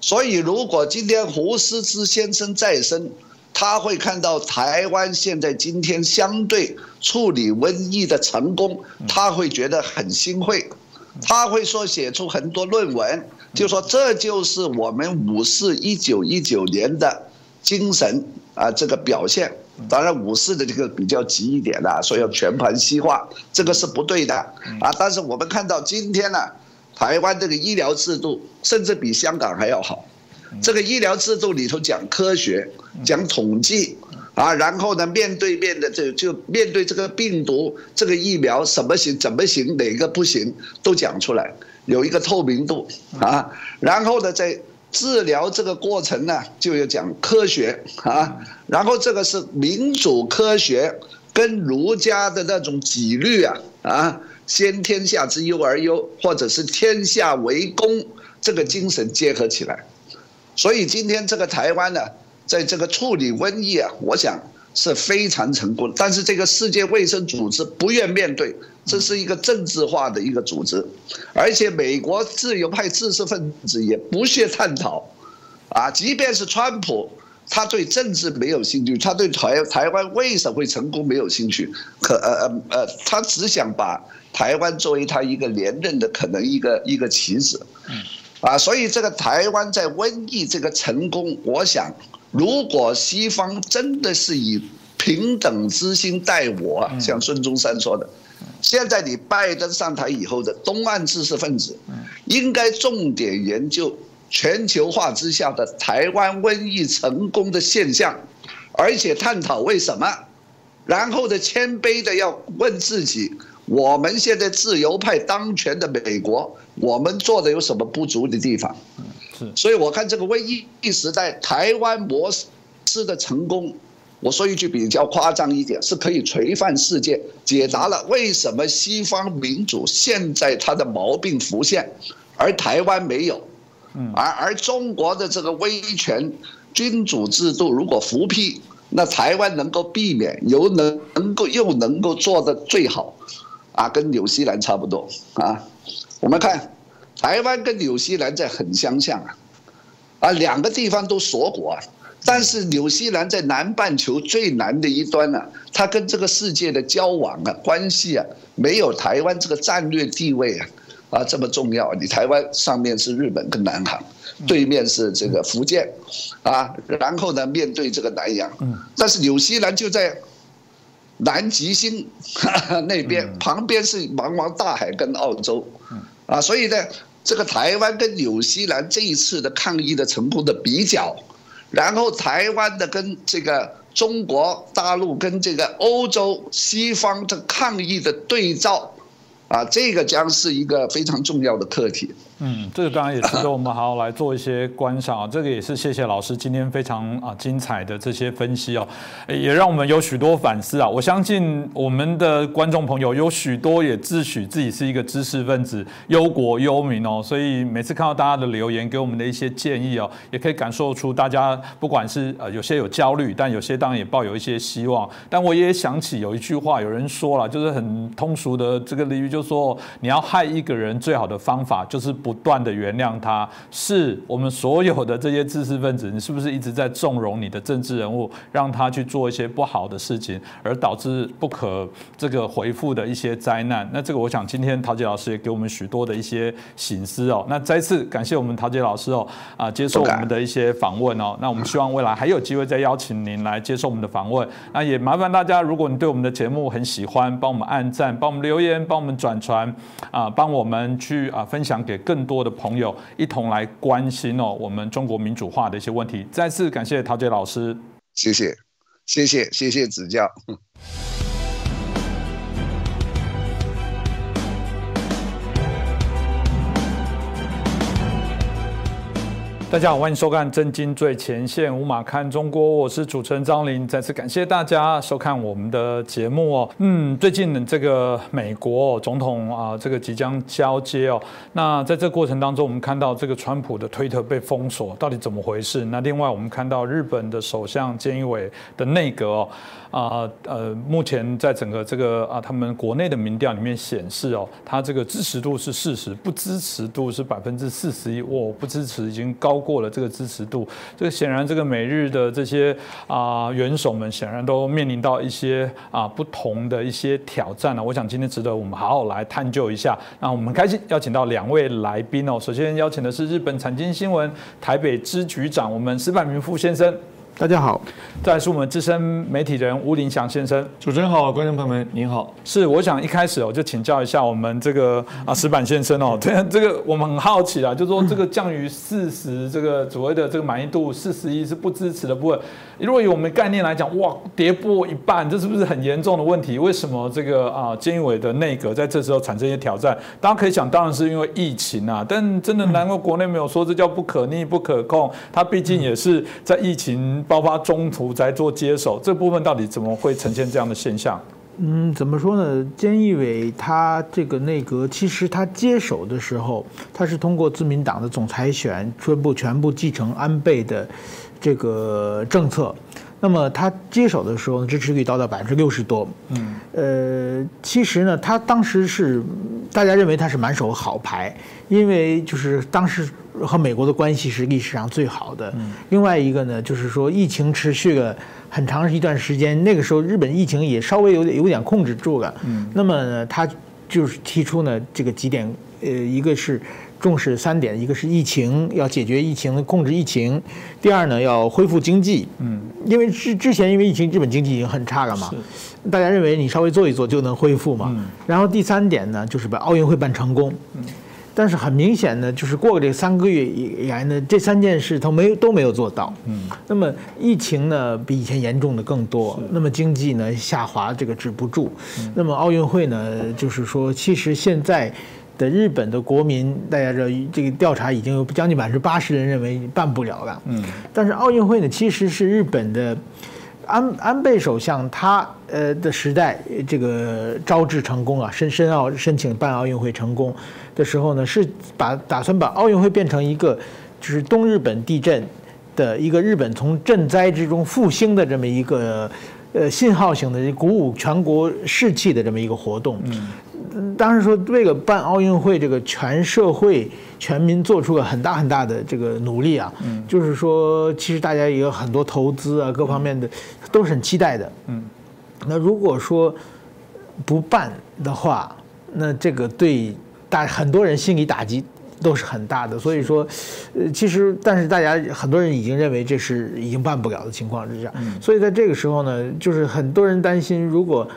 所以，如果今天胡适之先生再生，他会看到台湾现在今天相对处理瘟疫的成功，他会觉得很欣慰，他会说写出很多论文，就说这就是我们五四一九一九年的精神啊，这个表现。当然，五四的这个比较急一点的，说要全盘西化，这个是不对的啊。但是我们看到今天呢，台湾这个医疗制度甚至比香港还要好。这个医疗制度里头讲科学，讲统计，啊，然后呢，面对面的这就面对这个病毒，这个疫苗什么行，怎么行，哪个不行，都讲出来，有一个透明度啊。然后呢，在治疗这个过程呢，就要讲科学啊。然后这个是民主科学跟儒家的那种纪律啊啊，先天下之忧而忧，或者是天下为公这个精神结合起来。所以今天这个台湾呢，在这个处理瘟疫啊，我想是非常成功。但是这个世界卫生组织不愿面对，这是一个政治化的一个组织，而且美国自由派知识分子也不屑探讨，啊，即便是川普，他对政治没有兴趣，他对台台湾为什么会成功没有兴趣，可呃呃呃，他只想把台湾作为他一个连任的可能一个一个棋子。啊，所以这个台湾在瘟疫这个成功，我想，如果西方真的是以平等之心待我，像孙中山说的，现在你拜登上台以后的东岸知识分子，应该重点研究全球化之下的台湾瘟疫成功的现象，而且探讨为什么，然后的谦卑的要问自己。我们现在自由派当权的美国，我们做的有什么不足的地方？是，所以我看这个瘟疫时代台湾模式的成功，我说一句比较夸张一点，是可以垂范世界，解答了为什么西方民主现在它的毛病浮现，而台湾没有，而而中国的这个威权君主制度如果复辟，那台湾能够避免，又能能够又能够做的最好。啊，跟纽西兰差不多啊。我们看，台湾跟纽西兰在很相像啊，啊，两个地方都锁国啊。但是纽西兰在南半球最南的一端呢，它跟这个世界的交往啊、关系啊，没有台湾这个战略地位啊啊这么重要。你台湾上面是日本跟南韩，对面是这个福建，啊，然后呢面对这个南洋。但是纽西兰就在。南极星那边旁边是茫茫大海跟澳洲，啊，所以呢，这个台湾跟纽西兰这一次的抗疫的成功的比较，然后台湾的跟这个中国大陆跟这个欧洲西方的抗疫的对照，啊，这个将是一个非常重要的课题。嗯，这个当然也值得我们好好来做一些观赏啊。这个也是谢谢老师今天非常啊精彩的这些分析哦，也让我们有许多反思啊。我相信我们的观众朋友有许多也自诩自己是一个知识分子、忧国忧民哦，所以每次看到大家的留言，给我们的一些建议哦，也可以感受出大家不管是呃有些有焦虑，但有些当然也抱有一些希望。但我也想起有一句话，有人说了，就是很通俗的这个俚语，就是说你要害一个人最好的方法就是不。不断的原谅他，是我们所有的这些知识分子，你是不是一直在纵容你的政治人物，让他去做一些不好的事情，而导致不可这个回复的一些灾难？那这个，我想今天陶杰老师也给我们许多的一些醒思哦。那再次感谢我们陶杰老师哦，啊，接受我们的一些访问哦。那我们希望未来还有机会再邀请您来接受我们的访问。那也麻烦大家，如果你对我们的节目很喜欢，帮我们按赞，帮我们留言，帮我们转传啊，帮我们去啊分享给更。更多的朋友一同来关心哦，我们中国民主化的一些问题。再次感谢陶杰老师，谢谢，谢谢，谢谢指教。大家好，欢迎收看《震惊最前线》，无马看中国，我是主持人张林。再次感谢大家收看我们的节目哦。嗯，最近这个美国总统啊，这个即将交接哦。那在这过程当中，我们看到这个川普的推特被封锁，到底怎么回事？那另外，我们看到日本的首相菅义伟的内阁哦。啊呃，目前在整个这个啊，他们国内的民调里面显示哦，他这个支持度是四十，不支持度是百分之四十一，我，不支持已经高过了这个支持度。这个显然，这个美日的这些啊元首们显然都面临到一些啊不同的一些挑战了。我想今天值得我们好好来探究一下。那我们开心邀请到两位来宾哦，首先邀请的是日本产经新闻台北支局长，我们石板明夫先生。大家好，再来是我们资深媒体人吴林祥先生。主持人好，观众朋友们您好。是，我想一开始我就请教一下我们这个啊石板先生哦，对 [LAUGHS] 这个我们很好奇啊，就说这个降于四十，这个所谓的这个满意度四十一是不支持的部分。如果以我们概念来讲，哇，跌破一半，这是不是很严重的问题？为什么这个啊监委的内阁在这时候产生一些挑战？大家可以想，当然是因为疫情啊。但真的难怪国内没有说这叫不可逆、不可控。它毕竟也是在疫情。爆发中途在做接手，这部分到底怎么会呈现这样的现象？嗯，怎么说呢？菅义伟他这个内阁，其实他接手的时候，他是通过自民党的总裁选宣布全部继承安倍的这个政策。那么他接手的时候，支持率达到百分之六十多。嗯，呃，其实呢，他当时是大家认为他是满手好牌，因为就是当时。和美国的关系是历史上最好的。另外一个呢，就是说疫情持续了很长一段时间，那个时候日本疫情也稍微有点有点控制住了。嗯那么呢，他就是提出呢这个几点，呃，一个是重视三点，一个是疫情要解决疫情控制疫情，第二呢要恢复经济。嗯，因为之之前因为疫情日本经济已经很差了嘛，大家认为你稍微做一做就能恢复嘛。然后第三点呢，就是把奥运会办成功。但是很明显呢，就是过了这三个月以来呢，这三件事都没都没有做到。嗯，那么疫情呢比以前严重的更多，那么经济呢下滑这个止不住，那么奥运会呢，就是说其实现在的日本的国民，大家知道这个调查已经有将近百分之八十人认为办不了了。嗯，但是奥运会呢其实是日本的。安安倍首相他呃的时代，这个招致成功啊，申申奥申请办奥运会成功的时候呢，是把打算把奥运会变成一个就是东日本地震的一个日本从震灾之中复兴的这么一个呃信号型的鼓舞全国士气的这么一个活动。当时说为了办奥运会，这个全社会全民做出了很大很大的这个努力啊，嗯就是说其实大家也有很多投资啊，各方面的都是很期待的。嗯，那如果说不办的话，那这个对大很多人心理打击都是很大的。所以说，呃，其实但是大家很多人已经认为这是已经办不了的情况之下，所以在这个时候呢，就是很多人担心如果。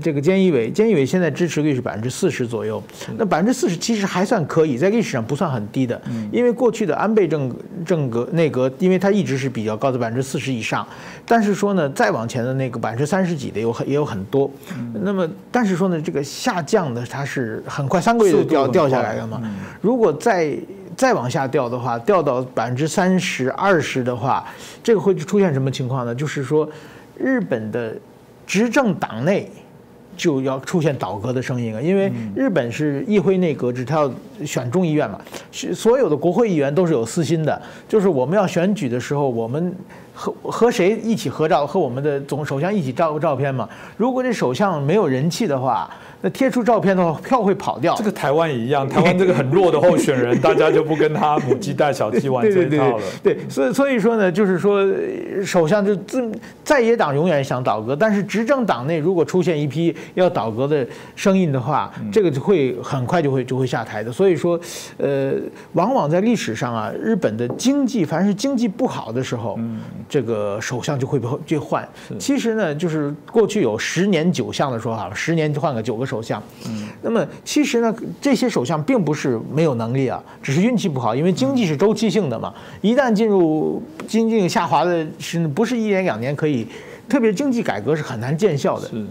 这个菅义伟，菅义伟现在支持率是百分之四十左右，那百分之四十其实还算可以，在历史上不算很低的。因为过去的安倍政政阁内阁，因为它一直是比较高的百分之四十以上，但是说呢，再往前的那个百分之三十几的有很也有很多。那么，但是说呢，这个下降的它是很快，三个月就掉掉下来了嘛。如果再再往下掉的话，掉到百分之三十二十的话，这个会出现什么情况呢？就是说，日本的执政党内。就要出现倒戈的声音了，因为日本是议会内阁制，他要选众议院嘛，是所有的国会议员都是有私心的，就是我们要选举的时候，我们和和谁一起合照，和我们的总首相一起照个照片嘛。如果这首相没有人气的话。那贴出照片的话，票会跑掉。这个台湾也一样，台湾这个很弱的候选人，大家就不跟他母鸡带小鸡玩 [LAUGHS] 这一套了。对，所以所以说呢，就是说，首相就自在野党永远想倒戈，但是执政党内如果出现一批要倒戈的声音的话，这个就会很快就会就会下台的。所以说，呃，往往在历史上啊，日本的经济凡是经济不好的时候，这个首相就会被就换。其实呢，就是过去有十年九相的说法，十年就换个九个。首相，嗯，那么其实呢，这些首相并不是没有能力啊，只是运气不好，因为经济是周期性的嘛，一旦进入经济下滑的，是不是一年两年可以？特别经济改革是很难见效的。是，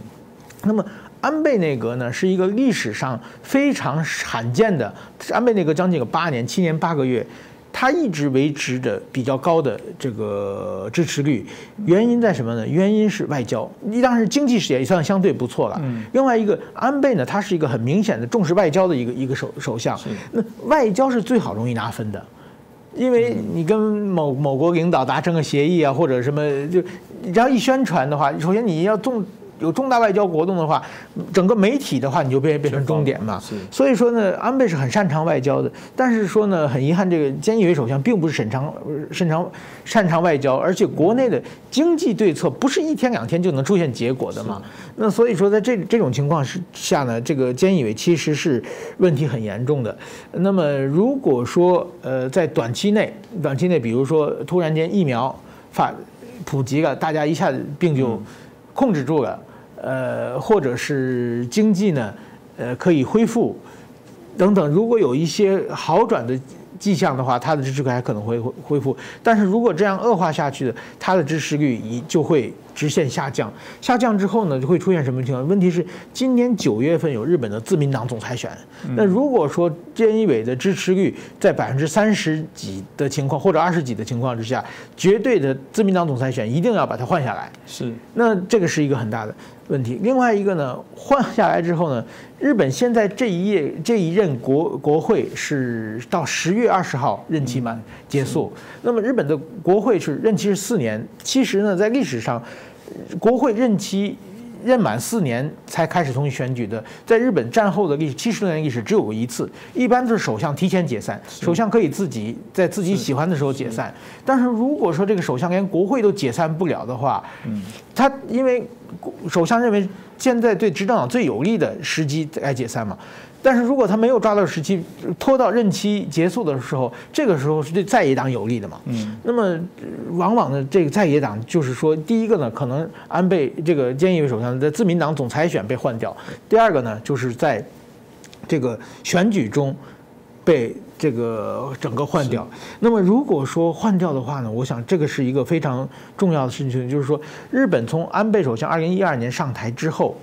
那么安倍内阁呢，是一个历史上非常罕见的，安倍内阁将近有八年，七年八个月。它一直维持着比较高的这个支持率，原因在什么呢？原因是外交，你当时经济也算相对不错了。另外一个安倍呢，他是一个很明显的重视外交的一个一个首首相。那外交是最好容易拿分的，因为你跟某某国领导达成个协议啊，或者什么，就只要一宣传的话，首先你要重。有重大外交活动的话，整个媒体的话，你就变变成终点嘛。所以说呢，安倍是很擅长外交的，但是说呢，很遗憾，这个菅义伟首相并不是擅长擅长擅长外交，而且国内的经济对策不是一天两天就能出现结果的嘛。那所以说，在这这种情况之下呢，这个菅义伟其实是问题很严重的。那么如果说呃，在短期内，短期内，比如说突然间疫苗发普及了，大家一下子病就控制住了。呃，或者是经济呢，呃，可以恢复等等。如果有一些好转的迹象的话，它的支持率还可能会恢复。但是如果这样恶化下去的，它的支持率一就会直线下降。下降之后呢，就会出现什么情况？问题是今年九月份有日本的自民党总裁选。那如果说菅义伟的支持率在百分之三十几的情况，或者二十几的情况之下，绝对的自民党总裁选一定要把它换下来。是，那这个是一个很大的。问题，另外一个呢，换下来之后呢，日本现在这一页这一任国国会是到十月二十号任期满结束。那么日本的国会是任期是四年，其实呢，在历史上，国会任期。任满四年才开始重新选举的，在日本战后的历史七十多年历史只有过一次，一般都是首相提前解散，首相可以自己在自己喜欢的时候解散。但是如果说这个首相连国会都解散不了的话，他因为首相认为现在对执政党最有利的时机该解散嘛。但是如果他没有抓到时机，拖到任期结束的时候，这个时候是对在野党有利的嘛？嗯，那么往往呢，这个在野党就是说，第一个呢，可能安倍这个菅义伟首相在自民党总裁选被换掉；第二个呢，就是在这个选举中被这个整个换掉。那么如果说换掉的话呢，我想这个是一个非常重要的事情，就是说，日本从安倍首相二零一二年上台之后。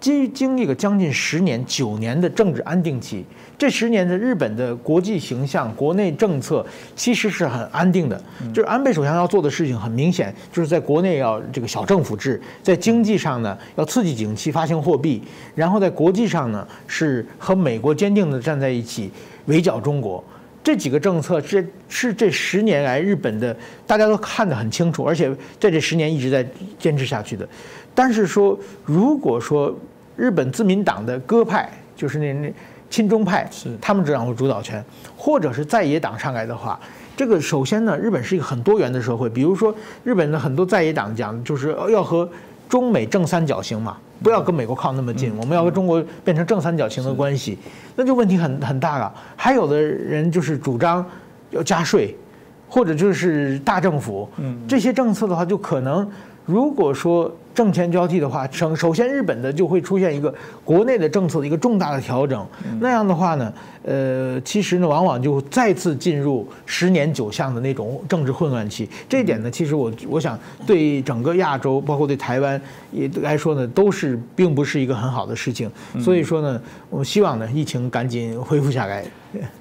经经历了将近十年、九年的政治安定期，这十年的日本的国际形象、国内政策其实是很安定的。就是安倍首相要做的事情，很明显就是在国内要这个小政府制，在经济上呢要刺激景气、发行货币，然后在国际上呢是和美国坚定的站在一起，围剿中国。这几个政策，这是这十年来日本的大家都看得很清楚，而且在这十年一直在坚持下去的。但是说，如果说日本自民党的鸽派，就是那那亲中派，是他们掌握主导权，或者是在野党上来的话，这个首先呢，日本是一个很多元的社会。比如说，日本的很多在野党讲，就是要和中美正三角形嘛，不要跟美国靠那么近，我们要和中国变成正三角形的关系，那就问题很很大了。还有的人就是主张要加税，或者就是大政府，嗯，这些政策的话，就可能如果说。政权交替的话，首首先日本的就会出现一个国内的政策的一个重大的调整，那样的话呢，呃，其实呢，往往就再次进入十年九项的那种政治混乱期。这一点呢，其实我我想对整个亚洲，包括对台湾也来说呢，都是并不是一个很好的事情。所以说呢，我希望呢，疫情赶紧恢复下来。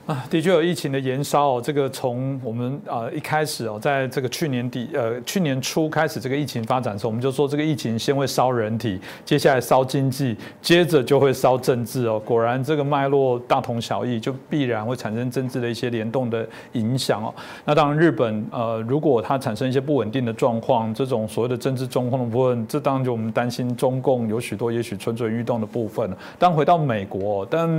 啊，的确有疫情的延烧哦。这个从我们啊一开始哦，在这个去年底呃去年初开始这个疫情发展的时候，我们就说这个疫情先会烧人体，接下来烧经济，接着就会烧政治哦。果然这个脉络大同小异，就必然会产生政治的一些联动的影响哦。那当然日本呃，如果它产生一些不稳定的状况，这种所谓的政治中控的部分，这当然就我们担心中共有许多也许蠢蠢欲动的部分。当回到美国，但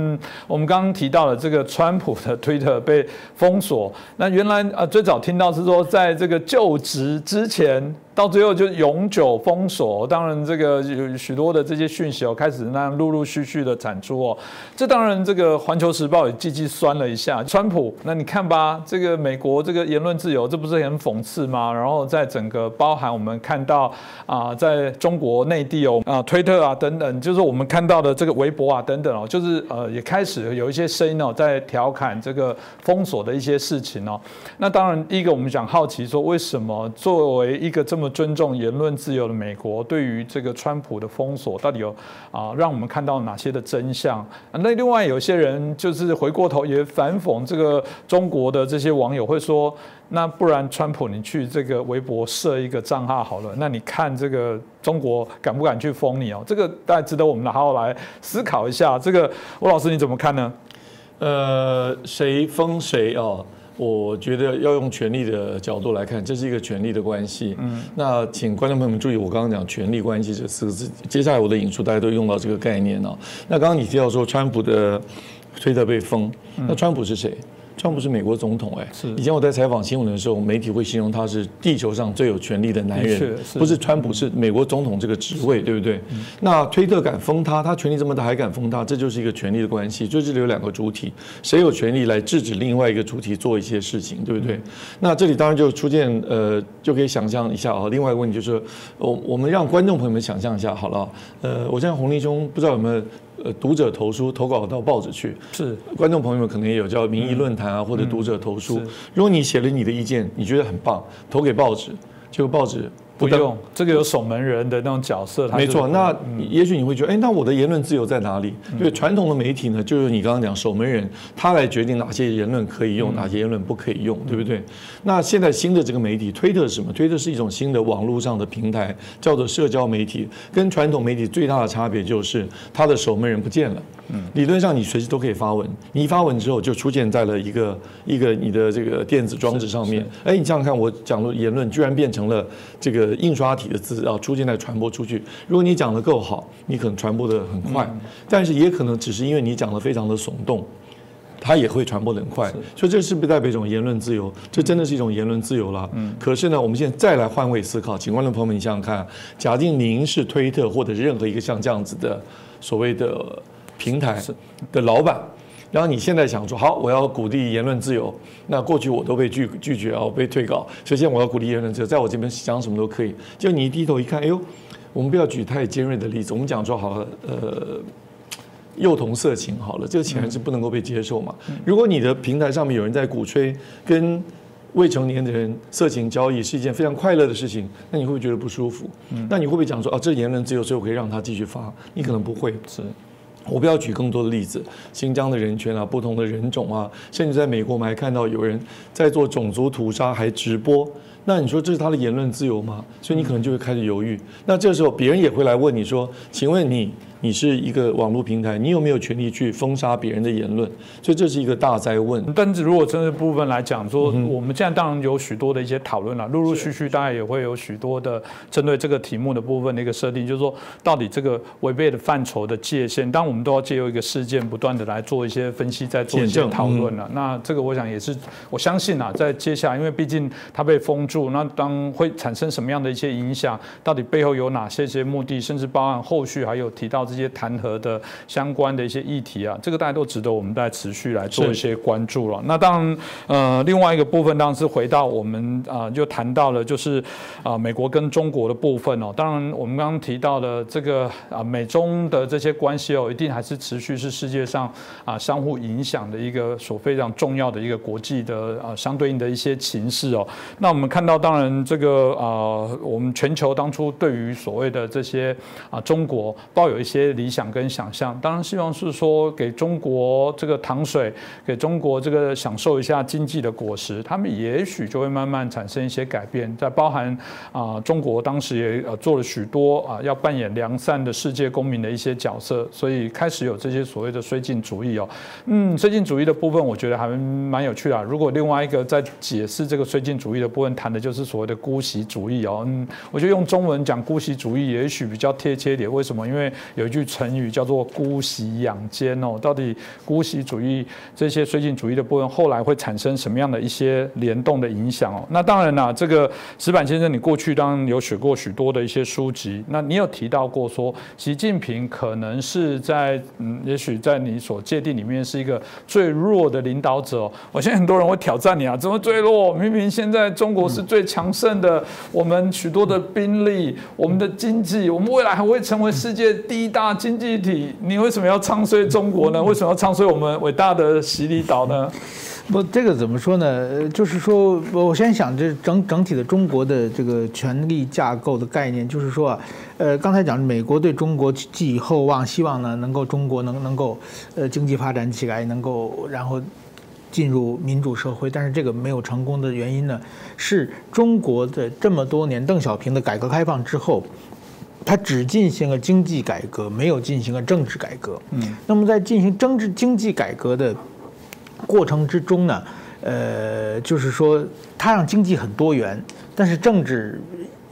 我们刚刚提到了这个。川普的推特被封锁，那原来啊最早听到是说，在这个就职之前。到最后就永久封锁，当然这个有许多的这些讯息哦，开始那样陆陆续续的产出哦。这当然这个环球时报也积极酸了一下川普。那你看吧，这个美国这个言论自由，这不是很讽刺吗？然后在整个包含我们看到啊，在中国内地哦啊推特啊等等，就是我们看到的这个微博啊等等哦，就是呃也开始有一些声音哦在调侃这个封锁的一些事情哦。那当然第一个我们想好奇说，为什么作为一个这么那么尊重言论自由的美国，对于这个川普的封锁，到底有啊，让我们看到哪些的真相？那另外有些人就是回过头也反讽这个中国的这些网友会说，那不然川普你去这个微博设一个账号好了，那你看这个中国敢不敢去封你哦？这个大家值得我们好好来思考一下。这个吴老师你怎么看呢？呃，谁封谁哦？我觉得要用权力的角度来看，这是一个权力的关系。嗯，那请观众朋友们注意，我刚刚讲权力关系这四个字，接下来我的引述大家都用到这个概念哦。那刚刚你提到说川普的推特被封，那川普是谁？川普是美国总统，哎，是。以前我在采访新闻的时候，媒体会形容他是地球上最有权力的男人，不是川普，是美国总统这个职位，对不对？那推特敢封他，他权力这么大还敢封他，这就是一个权力的关系。就这里有两个主体，谁有权利来制止另外一个主体做一些事情，对不对？那这里当然就出现，呃，就可以想象一下啊。另外一个问题就是，我我们让观众朋友们想象一下好了，呃，我现在红林兄不知道有没有。呃，读者投书投稿到报纸去，是观众朋友们可能也有叫民意论坛啊，或者读者投书。如果你写了你的意见，你觉得很棒，投给报纸，结果报纸。不用，这个有守门人的那种角色。没错，那也许你会觉得，哎，那我的言论自由在哪里？因为传统的媒体呢，就是你刚刚讲守门人，他来决定哪些言论可以用，哪些言论不可以用，对不对？那现在新的这个媒体，推特是什么？推特是一种新的网络上的平台，叫做社交媒体。跟传统媒体最大的差别就是，它的守门人不见了。嗯，理论上你随时都可以发文，你一发文之后就出现在了一个一个你的这个电子装置上面。哎，你想想看，我讲的言论居然变成了这个印刷体的字，然后出现在传播出去。如果你讲的够好，你可能传播的很快，但是也可能只是因为你讲的非常的耸动，它也会传播的很快。所以这是不是代表一种言论自由？这真的是一种言论自由了。嗯。可是呢，我们现在再来换位思考，请观众朋友们，你想想看，假定您是推特或者是任何一个像这样子的所谓的。平台的老板，然后你现在想说好，我要鼓励言论自由。那过去我都被拒拒绝啊，被退稿。首先我要鼓励言论自由，在我这边讲什么都可以。就你一低头一看，哎呦，我们不要举太尖锐的例子，我们讲说好了，呃，幼童色情好了，这个显然是不能够被接受嘛。如果你的平台上面有人在鼓吹跟未成年的人色情交易是一件非常快乐的事情，那你会不会觉得不舒服？那你会不会讲说啊，这言论自由，所以我可以让他继续发？你可能不会。是。我不要举更多的例子，新疆的人权啊，不同的人种啊，甚至在美国，我们还看到有人在做种族屠杀，还直播。那你说这是他的言论自由吗？所以你可能就会开始犹豫。那这时候别人也会来问你说：“请问你？”你是一个网络平台，你有没有权利去封杀别人的言论？所以这是一个大灾问。但是如果真的部分来讲，说我们现在当然有许多的一些讨论了，陆陆续续大概也会有许多的针对这个题目的部分的一个设定，就是说到底这个违背的范畴的界限，当我们都要借由一个事件不断的来做一些分析，再做一些讨论了。那这个我想也是，我相信啊，在接下来，因为毕竟它被封住，那当会产生什么样的一些影响？到底背后有哪些些目的？甚至包含后续还有提到。这些弹劾的相关的一些议题啊，这个大家都值得我们在持续来做一些关注了。那当然，呃，另外一个部分当然是回到我们啊，就谈到了就是啊，美国跟中国的部分哦。当然，我们刚刚提到的这个啊，美中的这些关系哦，一定还是持续是世界上啊相互影响的一个所非常重要的一个国际的啊相对应的一些情势哦。那我们看到，当然这个啊，我们全球当初对于所谓的这些啊中国抱有一些。理想跟想象，当然希望是说给中国这个糖水，给中国这个享受一下经济的果实，他们也许就会慢慢产生一些改变。在包含啊，中国当时也呃做了许多啊，要扮演良善的世界公民的一些角色，所以开始有这些所谓的绥靖主义哦。嗯，绥靖主义的部分，我觉得还蛮有趣的。如果另外一个在解释这个绥靖主义的部分，谈的就是所谓的姑息主义哦。嗯，我觉得用中文讲姑息主义也许比较贴切点。为什么？因为有。句成语叫做姑息养奸哦，到底姑息主义这些绥靖主义的部分，后来会产生什么样的一些联动的影响哦？那当然啦，这个石板先生，你过去当然有写过许多的一些书籍，那你有提到过说，习近平可能是在嗯，也许在你所界定里面是一个最弱的领导者。我现在很多人会挑战你啊，怎么最弱？明明现在中国是最强盛的，我们许多的兵力，我们的经济，我们未来还会成为世界第一大。大经济体，你为什么要唱衰中国呢？[LAUGHS] 为什么要唱衰我们伟大的洗礼岛呢？不，这个怎么说呢？呃就是说，我先想这整整体的中国的这个权力架构的概念，就是说啊，呃，刚才讲美国对中国寄予厚望，希望呢能够中国能能够呃经济发展起来，能够然后进入民主社会，但是这个没有成功的原因呢，是中国的这么多年邓小平的改革开放之后。他只进行了经济改革，没有进行了政治改革。嗯，那么在进行政治经济改革的过程之中呢，呃，就是说他让经济很多元，但是政治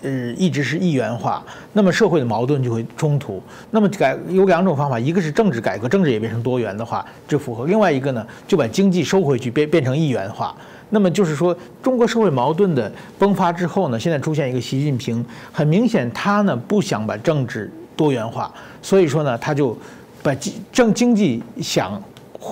呃一直是一元化，那么社会的矛盾就会冲突。那么改有两种方法，一个是政治改革，政治也变成多元的话，这符合；另外一个呢，就把经济收回去，变变成一元化。那么就是说，中国社会矛盾的崩发之后呢，现在出现一个习近平，很明显他呢不想把政治多元化，所以说呢，他就把经政经济想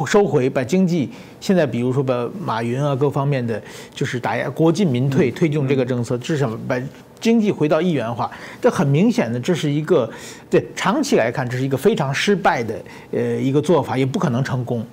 收回，把经济现在比如说把马云啊各方面的就是打压国进民退，推动这个政策，至少把经济回到一元化。这很明显的，这是一个对长期来看，这是一个非常失败的呃一个做法，也不可能成功。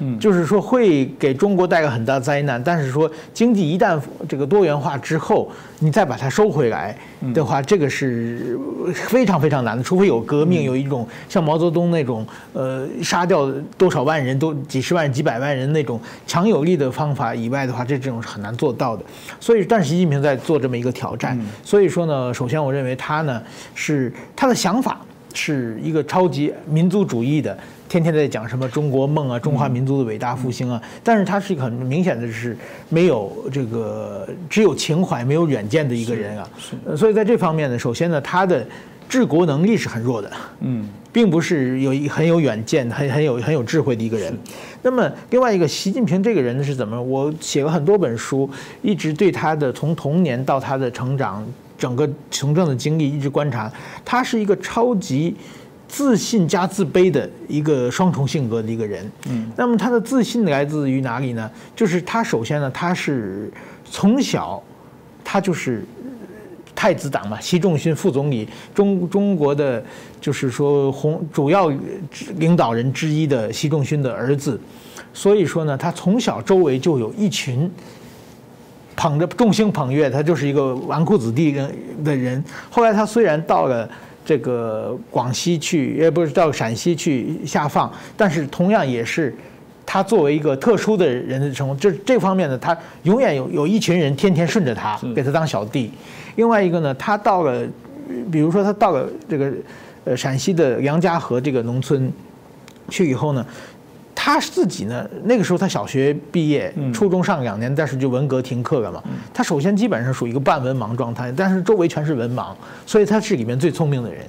嗯，就是说会给中国带来很大灾难，但是说经济一旦这个多元化之后，你再把它收回来的话，这个是非常非常难的，除非有革命，有一种像毛泽东那种呃杀掉多少万人都几十万几百万人那种强有力的方法以外的话，这这种是很难做到的。所以，但是习近平在做这么一个挑战，所以说呢，首先我认为他呢是他的想法是一个超级民族主义的。天天在讲什么中国梦啊，中华民族的伟大复兴啊，但是他是一个很明显的是没有这个只有情怀没有远见的一个人啊，是，所以在这方面呢，首先呢，他的治国能力是很弱的，嗯，并不是有一很有远见、很很有很有智慧的一个人。那么另外一个，习近平这个人是怎么？我写了很多本书，一直对他的从童年到他的成长，整个从政的经历一直观察，他是一个超级。自信加自卑的一个双重性格的一个人，嗯，那么他的自信来自于哪里呢？就是他首先呢，他是从小，他就是太子党嘛，习仲勋副总理，中中国的就是说红主要领导人之一的习仲勋的儿子，所以说呢，他从小周围就有一群捧着众星捧月，他就是一个纨绔子弟的人。后来他虽然到了。这个广西去，也不是到陕西去下放，但是同样也是他作为一个特殊的人的成功，这这方面呢，他永远有有一群人天天顺着他，给他当小弟。另外一个呢，他到了，比如说他到了这个呃陕西的杨家河这个农村去以后呢。他自己呢？那个时候他小学毕业，初中上两年，但是就文革停课了嘛。他首先基本上属于一个半文盲状态，但是周围全是文盲，所以他是里面最聪明的人。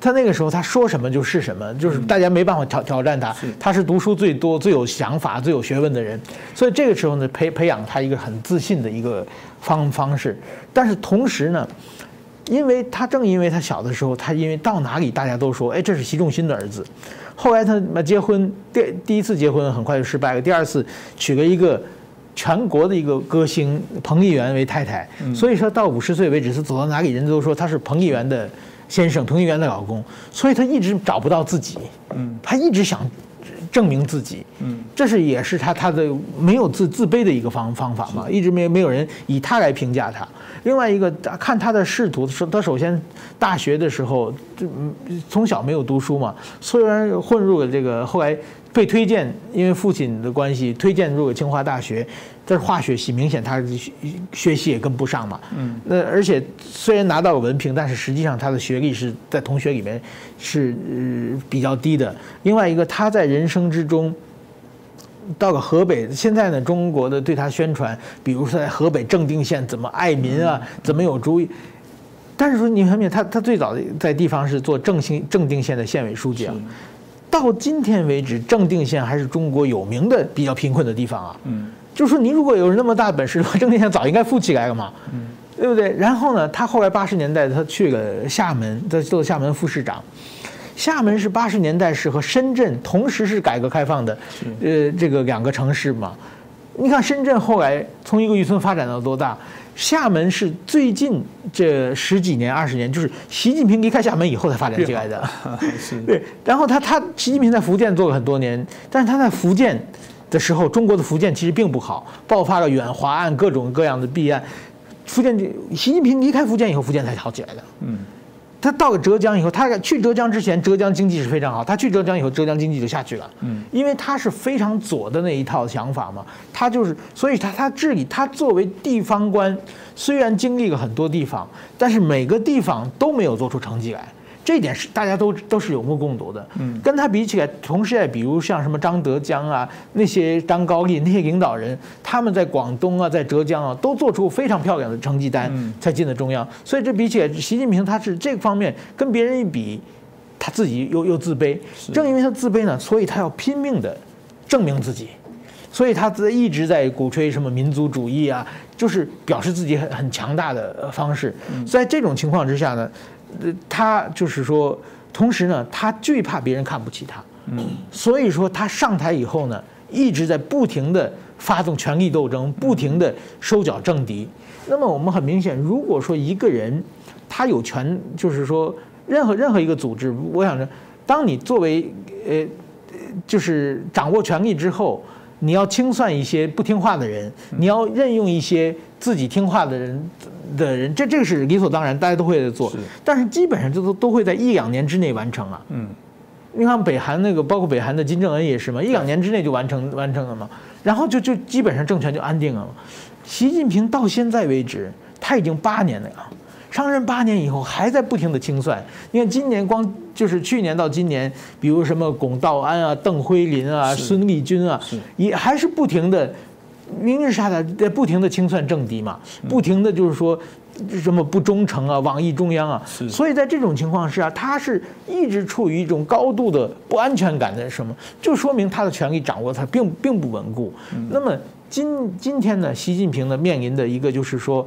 他那个时候他说什么就是什么，就是大家没办法挑挑战他。他是读书最多、最有想法、最有学问的人，所以这个时候呢，培培养他一个很自信的一个方方式。但是同时呢，因为他正因为他小的时候，他因为到哪里大家都说，哎，这是习仲勋的儿子。后来他结婚，第第一次结婚很快就失败了。第二次娶了一个全国的一个歌星彭丽媛为太太，所以说到五十岁为止，是走到哪里人都说他是彭丽媛的先生，彭丽媛的老公。所以他一直找不到自己，嗯，他一直想证明自己，嗯，这是也是他他的没有自自卑的一个方方法嘛，一直没没有人以他来评价他。另外一个看他的仕途，说他首先大学的时候就从小没有读书嘛，虽然混入了这个，后来被推荐，因为父亲的关系推荐入了清华大学，这是化学系，明显他学习也跟不上嘛。嗯。那而且虽然拿到了文凭，但是实际上他的学历是在同学里面是比较低的。另外一个他在人生之中。到了河北，现在呢，中国的对他宣传，比如说在河北正定县怎么爱民啊，怎么有主意。但是说你看没他他最早在地方是做正兴正定县的县委书记啊，到今天为止，正定县还是中国有名的比较贫困的地方啊。嗯，就是说你如果有那么大本事的话，正定县早应该富起来了嘛。嗯，对不对？然后呢，他后来八十年代他去了厦门，他做厦门副市长。厦门是八十年代是和深圳同时是改革开放的，呃，这个两个城市嘛。你看深圳后来从一个渔村发展到多大？厦门是最近这十几年、二十年，就是习近平离开厦门以后才发展起来的。对，[LAUGHS] 然后他他习近平在福建做了很多年，但是他在福建的时候，中国的福建其实并不好，爆发了远华案各种各样的弊案。福建，习近平离开福建以后，福建才好起来的。嗯。他到了浙江以后，他去浙江之前，浙江经济是非常好。他去浙江以后，浙江经济就下去了。嗯，因为他是非常左的那一套想法嘛，他就是，所以他他治理，他作为地方官，虽然经历了很多地方，但是每个地方都没有做出成绩来。这一点是大家都都是有目共睹的。嗯，跟他比起来，同时代，比如像什么张德江啊，那些张高丽那些领导人，他们在广东啊，在浙江啊，都做出非常漂亮的成绩单，才进的中央。所以这比起来，习近平他是这方面跟别人一比，他自己又又自卑。正因为他自卑呢，所以他要拼命的证明自己，所以他在一直在鼓吹什么民族主义啊，就是表示自己很很强大的方式。在这种情况之下呢。他就是说，同时呢，他最怕别人看不起他，所以说他上台以后呢，一直在不停的发动权力斗争，不停的收缴政敌。那么我们很明显，如果说一个人他有权，就是说任何任何一个组织，我想着，当你作为呃，就是掌握权力之后，你要清算一些不听话的人，你要任用一些自己听话的人。的人，这这个是理所当然，大家都会做。但是基本上这都都会在一两年之内完成了。嗯，你看北韩那个，包括北韩的金正恩也是嘛，一两年之内就完成完成了嘛，然后就就基本上政权就安定了嘛。习近平到现在为止，他已经八年了啊，上任八年以后还在不停的清算。你看今年光就是去年到今年，比如什么巩道安啊、邓辉林啊、孙立军啊，也还是不停的。明日沙的在不停的清算政敌嘛，不停的就是说什么不忠诚啊，网易中央啊，所以在这种情况下，他是一直处于一种高度的不安全感的什么，就说明他的权力掌握他并并不稳固。那么今今天呢，习近平呢面临的一个就是说，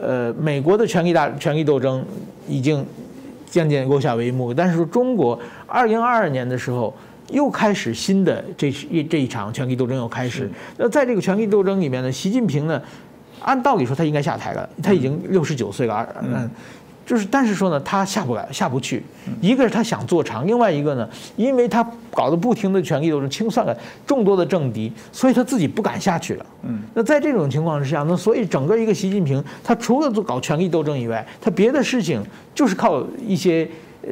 呃，美国的权力大权力斗争已经渐渐落下帷幕，但是说中国二零二二年的时候。又开始新的这一这一场权力斗争又开始。那在这个权力斗争里面呢，习近平呢，按道理说他应该下台了，他已经六十九岁了，嗯，就是但是说呢，他下不来，下不去。一个是他想做长，另外一个呢，因为他搞得不停的权力斗争，清算了众多的政敌，所以他自己不敢下去了。嗯，那在这种情况之下，那所以整个一个习近平，他除了做搞权力斗争以外，他别的事情就是靠一些。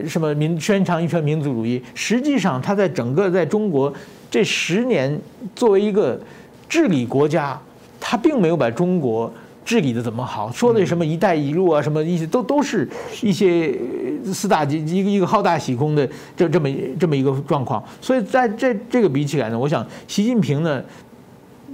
什么民宣传一圈民族主义？实际上，他在整个在中国这十年作为一个治理国家，他并没有把中国治理的怎么好。说的什么“一带一路”啊，什么一些都都是一些四大一一个一个好大喜功的这这么这么一个状况。所以在这这个比起来呢，我想习近平呢，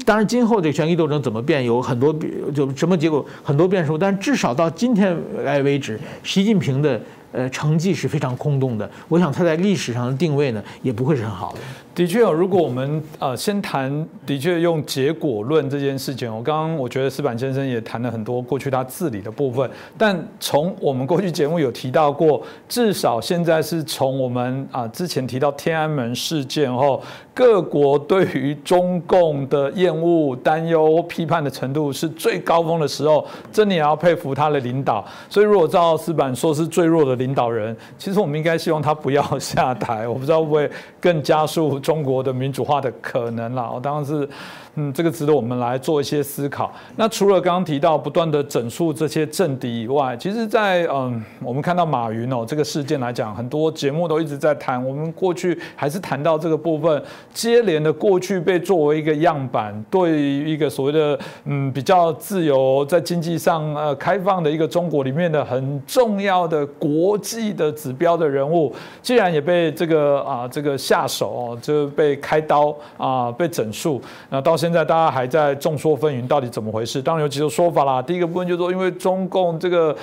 当然今后这权力斗争怎么变，有很多就什么结果很多变数。但至少到今天来为止，习近平的。呃，成绩是非常空洞的。我想他在历史上的定位呢，也不会是很好的。的确，如果我们呃先谈，的确用结果论这件事情，我刚刚我觉得石板先生也谈了很多过去他治理的部分，但从我们过去节目有提到过，至少现在是从我们啊之前提到天安门事件后，各国对于中共的厌恶、担忧、批判的程度是最高峰的时候，真的也要佩服他的领导。所以如果照石板说是最弱的领导人，其实我们应该希望他不要下台，我不知道会不会更加速。中国的民主化的可能啦，我当然是。嗯，这个值得我们来做一些思考。那除了刚刚提到不断的整肃这些政敌以外，其实，在嗯，我们看到马云哦这个事件来讲，很多节目都一直在谈。我们过去还是谈到这个部分，接连的过去被作为一个样板，对于一个所谓的嗯比较自由、在经济上呃开放的一个中国里面的很重要的国际的指标的人物，既然也被这个啊这个下手哦，就被开刀啊被整肃，那到。现在大家还在众说纷纭，到底怎么回事？当然有几种说法啦。第一个部分就是说，因为中共这个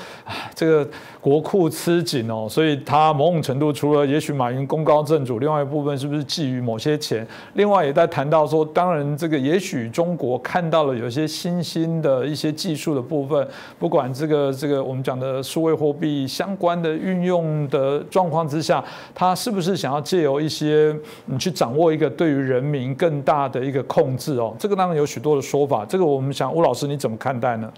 这个国库吃紧哦，所以他某种程度除了也许马云功高震主，另外一部分是不是觊觎某些钱？另外也在谈到说，当然这个也许中国看到了有些新兴的一些技术的部分，不管这个这个我们讲的数位货币相关的运用的状况之下，他是不是想要借由一些你去掌握一个对于人民更大的一个控制哦？这个当然有许多的说法，这个我们想吴老师你怎么看待呢？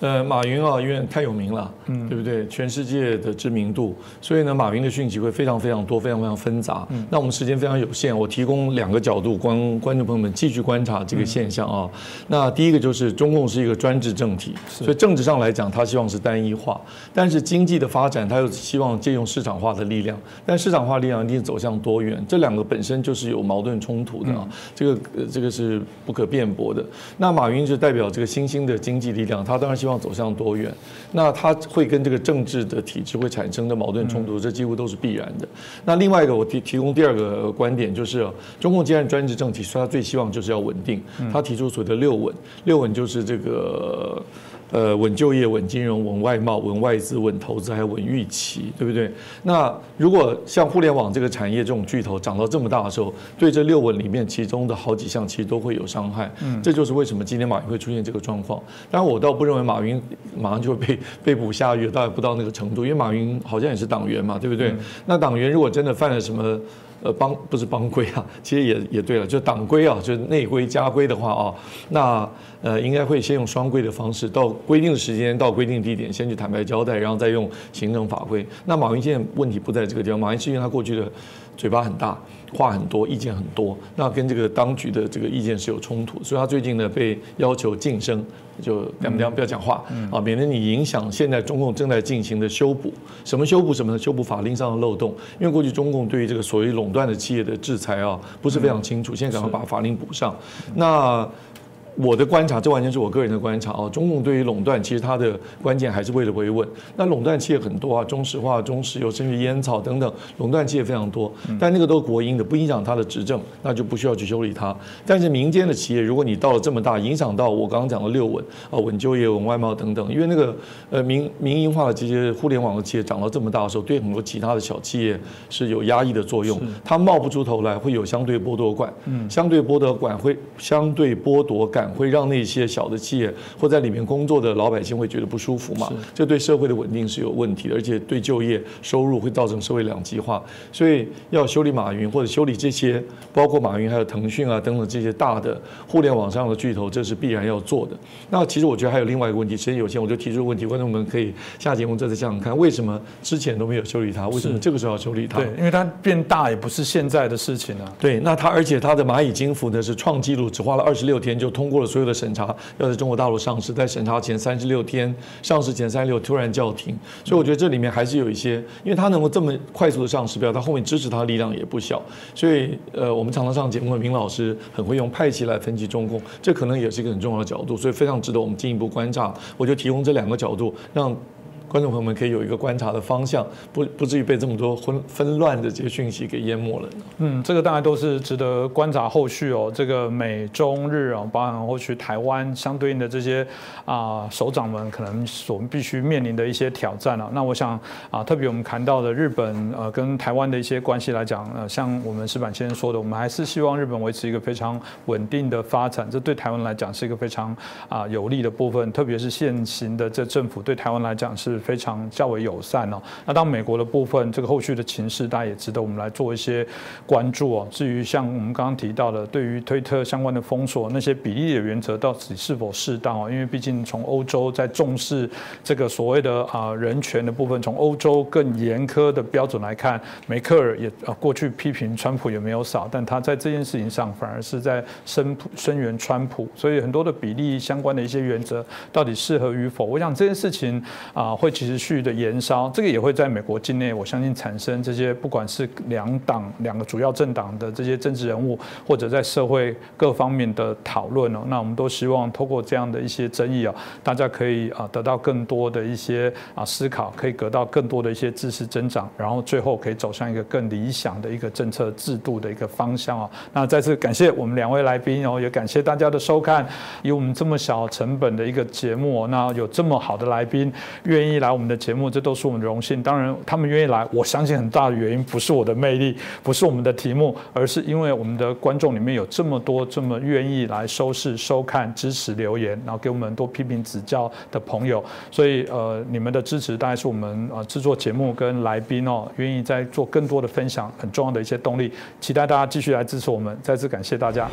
呃，马云啊，因为太有名了，嗯，对不对？全世界的知名度，所以呢，马云的讯息会非常非常多，非常非常纷杂。那我们时间非常有限，我提供两个角度，观观众朋友们继续观察这个现象啊。那第一个就是中共是一个专制政体，所以政治上来讲，他希望是单一化，但是经济的发展，他又希望借用市场化的力量，但市场化力量一定走向多元，这两个本身就是有矛盾冲突的啊。这个这个是不可辩驳的。那马云就代表这个新兴的经济力量，他当然希望。走向多远，那它会跟这个政治的体制会产生的矛盾冲突，这几乎都是必然的。那另外一个，我提提供第二个观点，就是中共既然专制政体，所以他最希望就是要稳定。他提出所谓的六稳，六稳就是这个。呃，稳就业、稳金融、稳外贸、稳外资、稳投资，还有稳预期，对不对？那如果像互联网这个产业这种巨头涨到这么大的时候，对这六稳里面其中的好几项其实都会有伤害。嗯，这就是为什么今天马云会出现这个状况。当然，我倒不认为马云马上就会被被捕下狱，倒也不到那个程度，因为马云好像也是党员嘛，对不对？那党员如果真的犯了什么？呃，帮不是帮规啊，其实也也对了，就党规啊，就是内规家规的话啊，那呃应该会先用双规的方式，到规定的时间，到规定地点，先去坦白交代，然后再用行政法规。那马云现在问题不在这个地方，马云是因为他过去的嘴巴很大。话很多，意见很多，那跟这个当局的这个意见是有冲突，所以他最近呢被要求晋升，就两不两不要讲话啊，免得你影响现在中共正在进行的修补。什么修补什么呢？修补法令上的漏洞。因为过去中共对于这个所谓垄断的企业的制裁啊，不是非常清楚，现在赶快把法令补上。那。我的观察，这完全是我个人的观察啊。中共对于垄断，其实它的关键还是为了维稳。那垄断企业很多啊，中石化、中石油，甚至烟草等等，垄断企业非常多。但那个都是国营的，不影响它的执政，那就不需要去修理它。但是民间的企业，如果你到了这么大，影响到我刚刚讲的六稳啊，稳就业、稳外贸等等，因为那个呃民民营化的这些互联网的企业涨到这么大的时候，对很多其他的小企业是有压抑的作用，它冒不出头来，会有相对剥夺感。嗯，相对剥夺感会相对剥夺感。会让那些小的企业或在里面工作的老百姓会觉得不舒服嘛？这对社会的稳定是有问题的，而且对就业收入会造成社会两极化。所以要修理马云或者修理这些，包括马云还有腾讯啊等等这些大的互联网上的巨头，这是必然要做的。那其实我觉得还有另外一个问题，时间有限，我就提出问题，观众们可以下节目再次想想看，为什么之前都没有修理它？为什么这个时候要修理它？对，因为它变大也不是现在的事情啊。对，那它而且它的蚂蚁金服呢是创纪录，只花了二十六天就通过了。所有的审查要在中国大陆上市，在审查前三十六天，上市前三十六突然叫停，所以我觉得这里面还是有一些，因为它能够这么快速的上市，表示它后面支持它的力量也不小。所以，呃，我们常常上节目的明老师很会用派系来分析中共，这可能也是一个很重要的角度，所以非常值得我们进一步观察。我就提供这两个角度，让。观众朋友们可以有一个观察的方向，不不至于被这么多混纷乱的这些讯息给淹没了。嗯，这个当然都是值得观察后续哦。这个美中日啊，包含后续台湾相对应的这些啊首长们，可能所必须面临的一些挑战了。那我想啊，特别我们谈到的日本呃跟台湾的一些关系来讲，呃，像我们石板先生说的，我们还是希望日本维持一个非常稳定的发展，这对台湾来讲是一个非常啊有利的部分。特别是现行的这政府对台湾来讲是。非常较为友善哦。那当美国的部分，这个后续的情势，大家也值得我们来做一些关注哦。至于像我们刚刚提到的，对于推特相关的封锁，那些比例的原则到底是否适当哦？因为毕竟从欧洲在重视这个所谓的啊人权的部分，从欧洲更严苛的标准来看，梅克尔也啊过去批评川普也没有少，但他在这件事情上反而是在声声援川普，所以很多的比例相关的一些原则到底适合与否，我想这件事情啊会。持续的延烧，这个也会在美国境内，我相信产生这些不管是两党两个主要政党的这些政治人物，或者在社会各方面的讨论哦。那我们都希望透过这样的一些争议啊，大家可以啊得到更多的一些啊思考，可以得到更多的一些知识增长，然后最后可以走向一个更理想的一个政策制度的一个方向啊。那再次感谢我们两位来宾哦，也感谢大家的收看。以我们这么小成本的一个节目，那有这么好的来宾愿意意。来我们的节目，这都是我们的荣幸。当然，他们愿意来，我相信很大的原因不是我的魅力，不是我们的题目，而是因为我们的观众里面有这么多这么愿意来收视、收看、支持、留言，然后给我们多批评指教的朋友。所以，呃，你们的支持大概是我们呃制作节目跟来宾哦，愿意在做更多的分享很重要的一些动力。期待大家继续来支持我们，再次感谢大家。